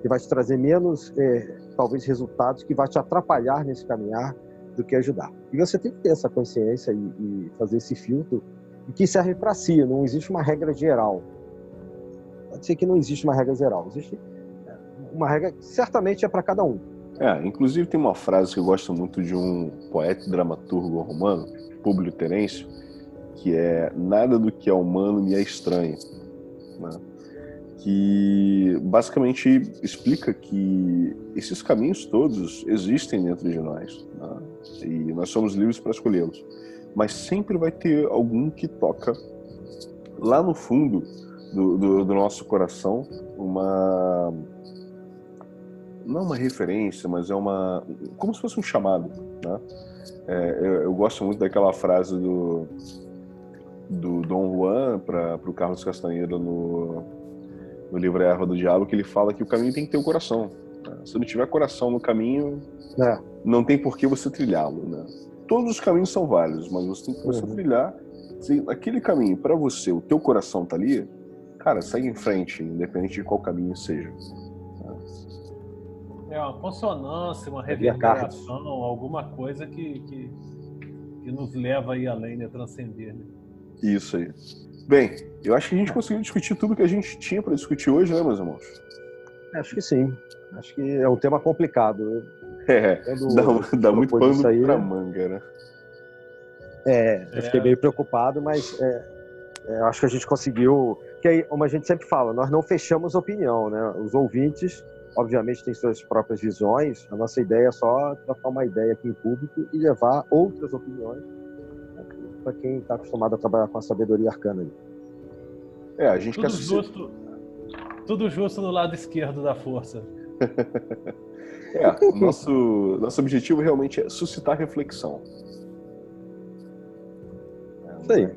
que vai te trazer menos, é, talvez, resultados que vai te atrapalhar nesse caminhar do que ajudar. E você tem que ter essa consciência e, e fazer esse filtro e que serve para si. Não existe uma regra geral. Pode ser que não existe uma regra geral. Existe é, uma regra que certamente é para cada um. É, inclusive tem uma frase que eu gosto muito de um poeta e dramaturgo romano, Públio Terêncio, que é nada do que é humano me é estranho, né? Que basicamente explica que esses caminhos todos existem dentro de nós né? e nós somos livres para escolhê-los, mas sempre vai ter algum que toca lá no fundo do, do, do nosso coração uma não uma referência, mas é uma como se fosse um chamado, né? É, eu, eu gosto muito daquela frase do do Dom Juan para o Carlos Castanheira no, no livro A Erva do Diabo, que ele fala que o caminho tem que ter o coração. né? Se não tiver coração no caminho, É. não tem por que você trilhá-lo, né? Todos os caminhos são válidos, mas você tem que começar Uhum. a trilhar. Se aquele caminho para você, o teu coração tá ali, cara, segue em frente, independente de qual caminho seja. É uma consonância, uma cartas. reverberação, alguma coisa que, que, que nos leva aí além, né? Transcender, né? Isso aí. Bem, eu acho que a gente conseguiu discutir tudo que a gente tinha para discutir hoje, né, meus irmãos? Acho que sim. Acho que é um tema complicado. Eu- É, quando dá, dá muito pano aí, pra manga, né? É, eu É. fiquei meio preocupado, mas é, é, acho que a gente conseguiu. Que aí, como a gente sempre fala, nós não fechamos opinião, né? Os ouvintes, obviamente, têm suas próprias visões. A nossa ideia é só trocar uma ideia aqui em público e levar outras opiniões para quem está acostumado a trabalhar com a sabedoria arcana. É, a gente Tudo quer justo, tudo justo no lado esquerdo da força. É, o nosso, nosso objetivo realmente é suscitar reflexão. Isso aí.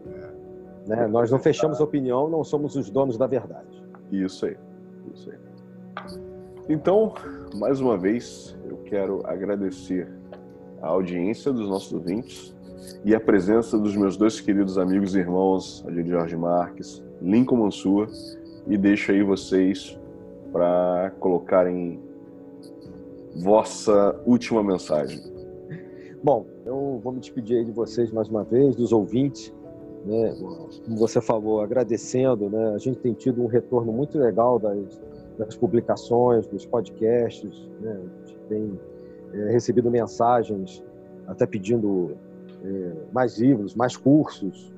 Né? Nós não fechamos opinião, não somos os donos da verdade. Isso aí. Isso aí. Então, mais uma vez, eu quero agradecer a audiência dos nossos ouvintes e a presença dos meus dois queridos amigos e irmãos, Adilio Jorge Marques, Lincoln Mansur, e deixo aí vocês para colocarem vossa última mensagem. Bom, eu vou me despedir de vocês mais uma vez, dos ouvintes. Né? Como você falou, agradecendo, né? A gente tem tido um retorno muito legal das, das publicações, dos podcasts. Né? A gente tem é, recebido mensagens até pedindo mais livros, mais cursos.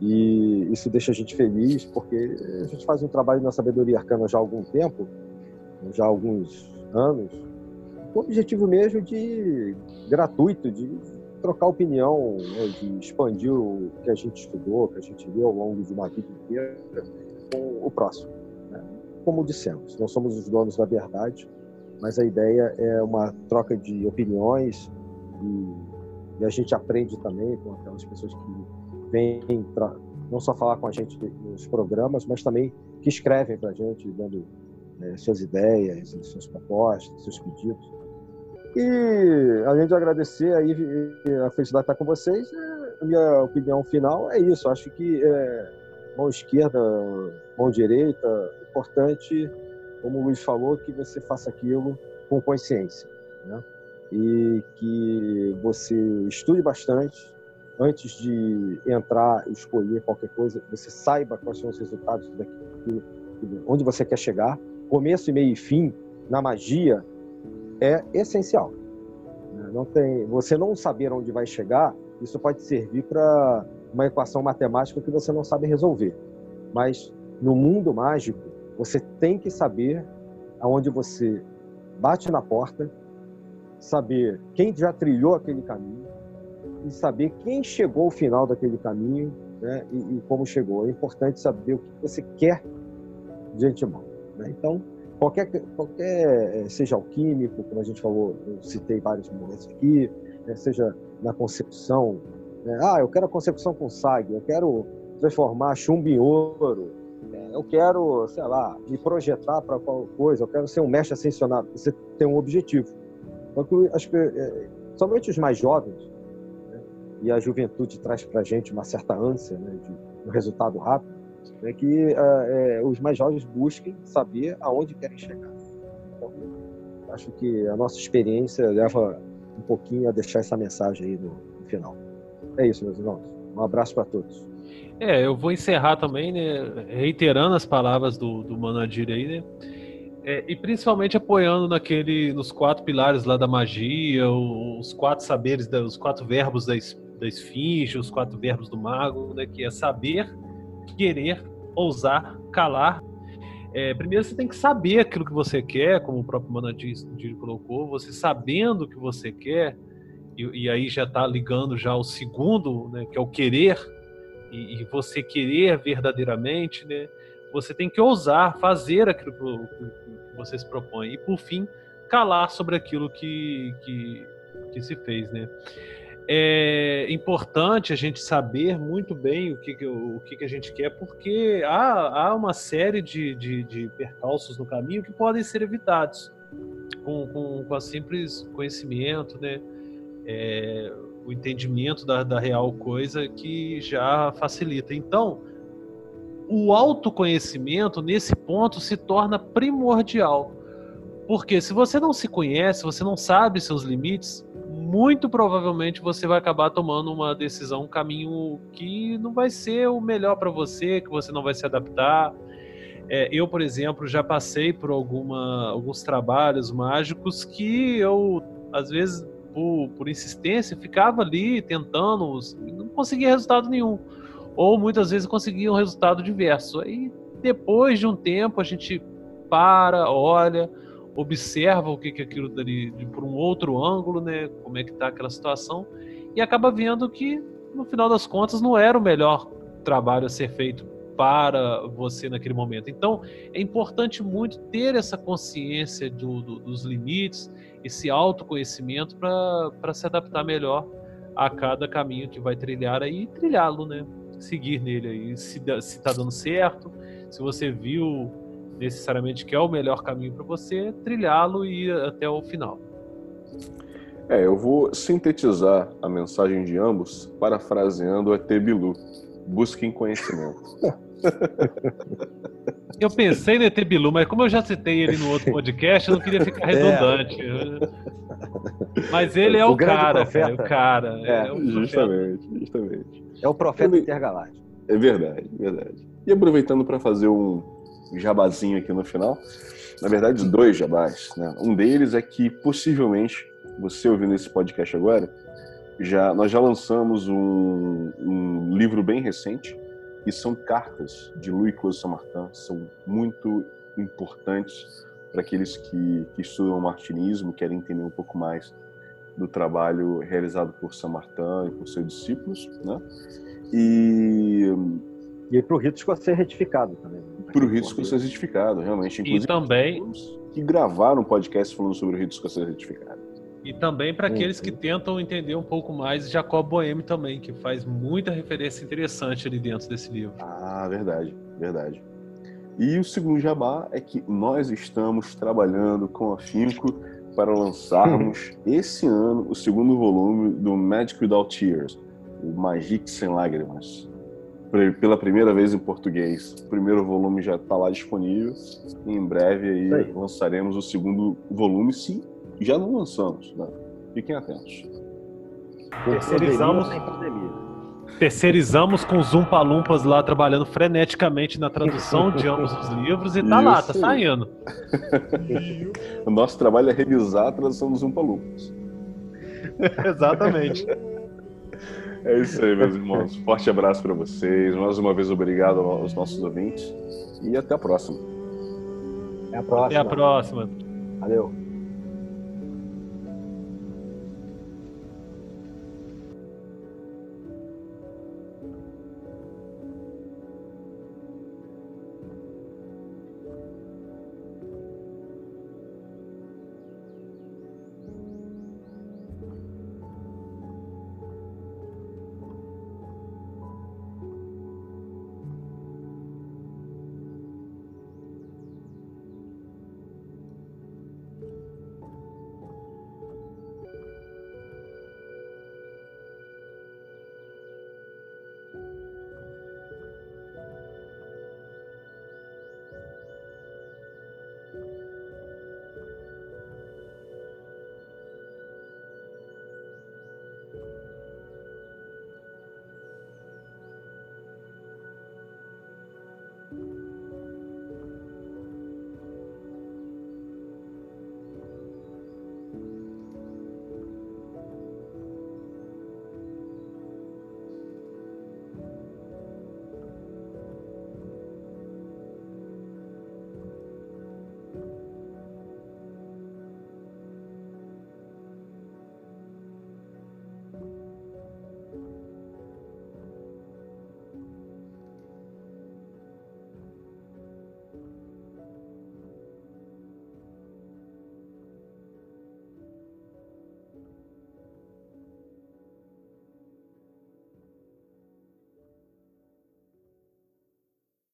E isso deixa a gente feliz, porque a gente faz um trabalho na sabedoria arcana já há algum tempo, já há alguns anos, com o objetivo mesmo de gratuito, de trocar opinião, né, de expandir o que a gente estudou, que a gente viu ao longo de uma vida inteira com o próximo. Né? Como dissemos, não somos os donos da verdade, mas a ideia é uma troca de opiniões e, e a gente aprende também com aquelas pessoas que vêm pra, não só falar com a gente nos programas, mas também que escrevem para a gente, dando é, suas ideias, suas propostas, seus pedidos. E além de agradecer aí a felicidade de estar com vocês, é, a minha opinião final é isso. Acho que é, mão esquerda, mão direita, importante, como o Luiz falou, que você faça aquilo com consciência, né? E que você estude bastante antes de entrar e escolher qualquer coisa, você saiba quais são os resultados daquilo, onde você quer chegar. Começo, meio e fim na magia é essencial. Né? Não tem, você não saber onde vai chegar, isso pode servir para uma equação matemática que você não sabe resolver. Mas no mundo mágico, você tem que saber aonde você bate na porta, saber quem já trilhou aquele caminho e saber quem chegou ao final daquele caminho né, e, e, como chegou. É importante saber o que você quer de antemão. Né? Então, qualquer, qualquer eh, seja alquímico, como a gente falou, eu citei vários momentos aqui, né, seja na concepção, né, ah, eu quero a concepção com SAG, eu quero transformar chumbo em ouro, né, eu quero, sei lá, me projetar para qualquer coisa, eu quero ser um mestre ascensionado. Você tem um objetivo. Então, as, eh, somente os mais jovens, né, e a juventude traz para a gente uma certa ânsia né, de um resultado rápido, né, que é, os mais jovens busquem saber aonde querem chegar. Então, acho que a nossa experiência leva um pouquinho a deixar essa mensagem aí no, no final. É isso, meus irmãos. Um abraço para todos. É, eu vou encerrar também, né, reiterando as palavras do, do Manadir aí, né, é, e principalmente apoiando naquele, nos quatro pilares lá da magia, os quatro saberes, os quatro verbos da, da esfinge, os quatro verbos do mago, né, que é saber, querer, ousar, calar. É, primeiro você tem que saber aquilo que você quer, como o próprio Manadir colocou, você sabendo o que você quer, e, e aí já está ligando já o segundo, né, que é o querer, e, e, você querer verdadeiramente, né, você tem que ousar fazer aquilo que, você se propõe. E por fim, calar sobre aquilo que, que, que se fez. Né? é importante a gente saber muito bem o que, o que, a gente quer, porque há, há uma série de, de, de percalços no caminho que podem ser evitados com, com, com a simples conhecimento, né? É, o entendimento da, da real coisa que já facilita. Então, o autoconhecimento nesse ponto se torna primordial. Porque se você não se conhece, você não sabe seus limites, muito provavelmente você vai acabar tomando uma decisão, um caminho que não vai ser o melhor para você, que você não vai se adaptar. É, eu, por exemplo, já passei por alguma, alguns trabalhos mágicos que eu, às vezes, por, por insistência, ficava ali tentando, não conseguia resultado nenhum. Ou muitas vezes conseguia um resultado diverso. Aí, depois de um tempo, a gente para, olha, observa o que é aquilo dali por um outro ângulo, né? Como é que está aquela situação e acaba vendo que no final das contas não era o melhor trabalho a ser feito para você naquele momento. Então é importante muito ter essa consciência do, do, dos limites, esse autoconhecimento para se adaptar melhor a cada caminho que vai trilhar aí, trilhá-lo, né? Seguir nele aí, se está dando certo, se você viu necessariamente que é o melhor caminho para você, trilhá-lo e ir até o final. É, eu vou sintetizar a mensagem de ambos parafraseando a Tebilu. Busquem conhecimento. Eu pensei no ET Bilu, mas como eu já citei ele no outro podcast, eu não queria ficar é. redundante. É. Mas ele é o, o cara, cara, o cara. É, é o justamente, justamente. É o profeta ele... intergaláctico. É verdade, verdade. E aproveitando para fazer um, jabazinho aqui no final. Na verdade, dois jabás. Né? Um deles é que possivelmente você ouvindo esse podcast agora, já nós já lançamos um, um livro bem recente que são cartas de Louis Close Saint-Martin, são muito importantes para aqueles que, que estudam martinismo, querem entender um pouco mais do trabalho realizado por Saint-Martin e por seus discípulos, né? E E para o rito escocês retificado também. para o rito escocês retificado, realmente. E Inclusive, também, pessoas que gravaram um podcast falando sobre o rito escocês retificado. e também para aqueles que tentam entender um pouco mais Jacob Boehme também, que faz muita referência interessante ali dentro desse livro. Ah, verdade, verdade. E o segundo jabá é que nós estamos trabalhando com afinco para lançarmos esse ano o segundo volume do Magic Without Tears, o Magic Sem Lágrimas. Pela primeira vez em português. O primeiro volume já está lá disponível. E em breve aí, lançaremos o segundo volume, se já não lançamos. Né? Fiquem atentos. Com Terceirizamos. Terceirizamos com os Umpa-Lumpas lá trabalhando freneticamente na tradução de ambos os livros e tá lá, tá Isso aí. saindo. O nosso trabalho é revisar a tradução dos Umpalupas. Exatamente. É isso aí, meus irmãos. Forte abraço para vocês. Mais uma vez, obrigado aos nossos ouvintes. E até a próxima. Até a próxima. Até a próxima. Valeu.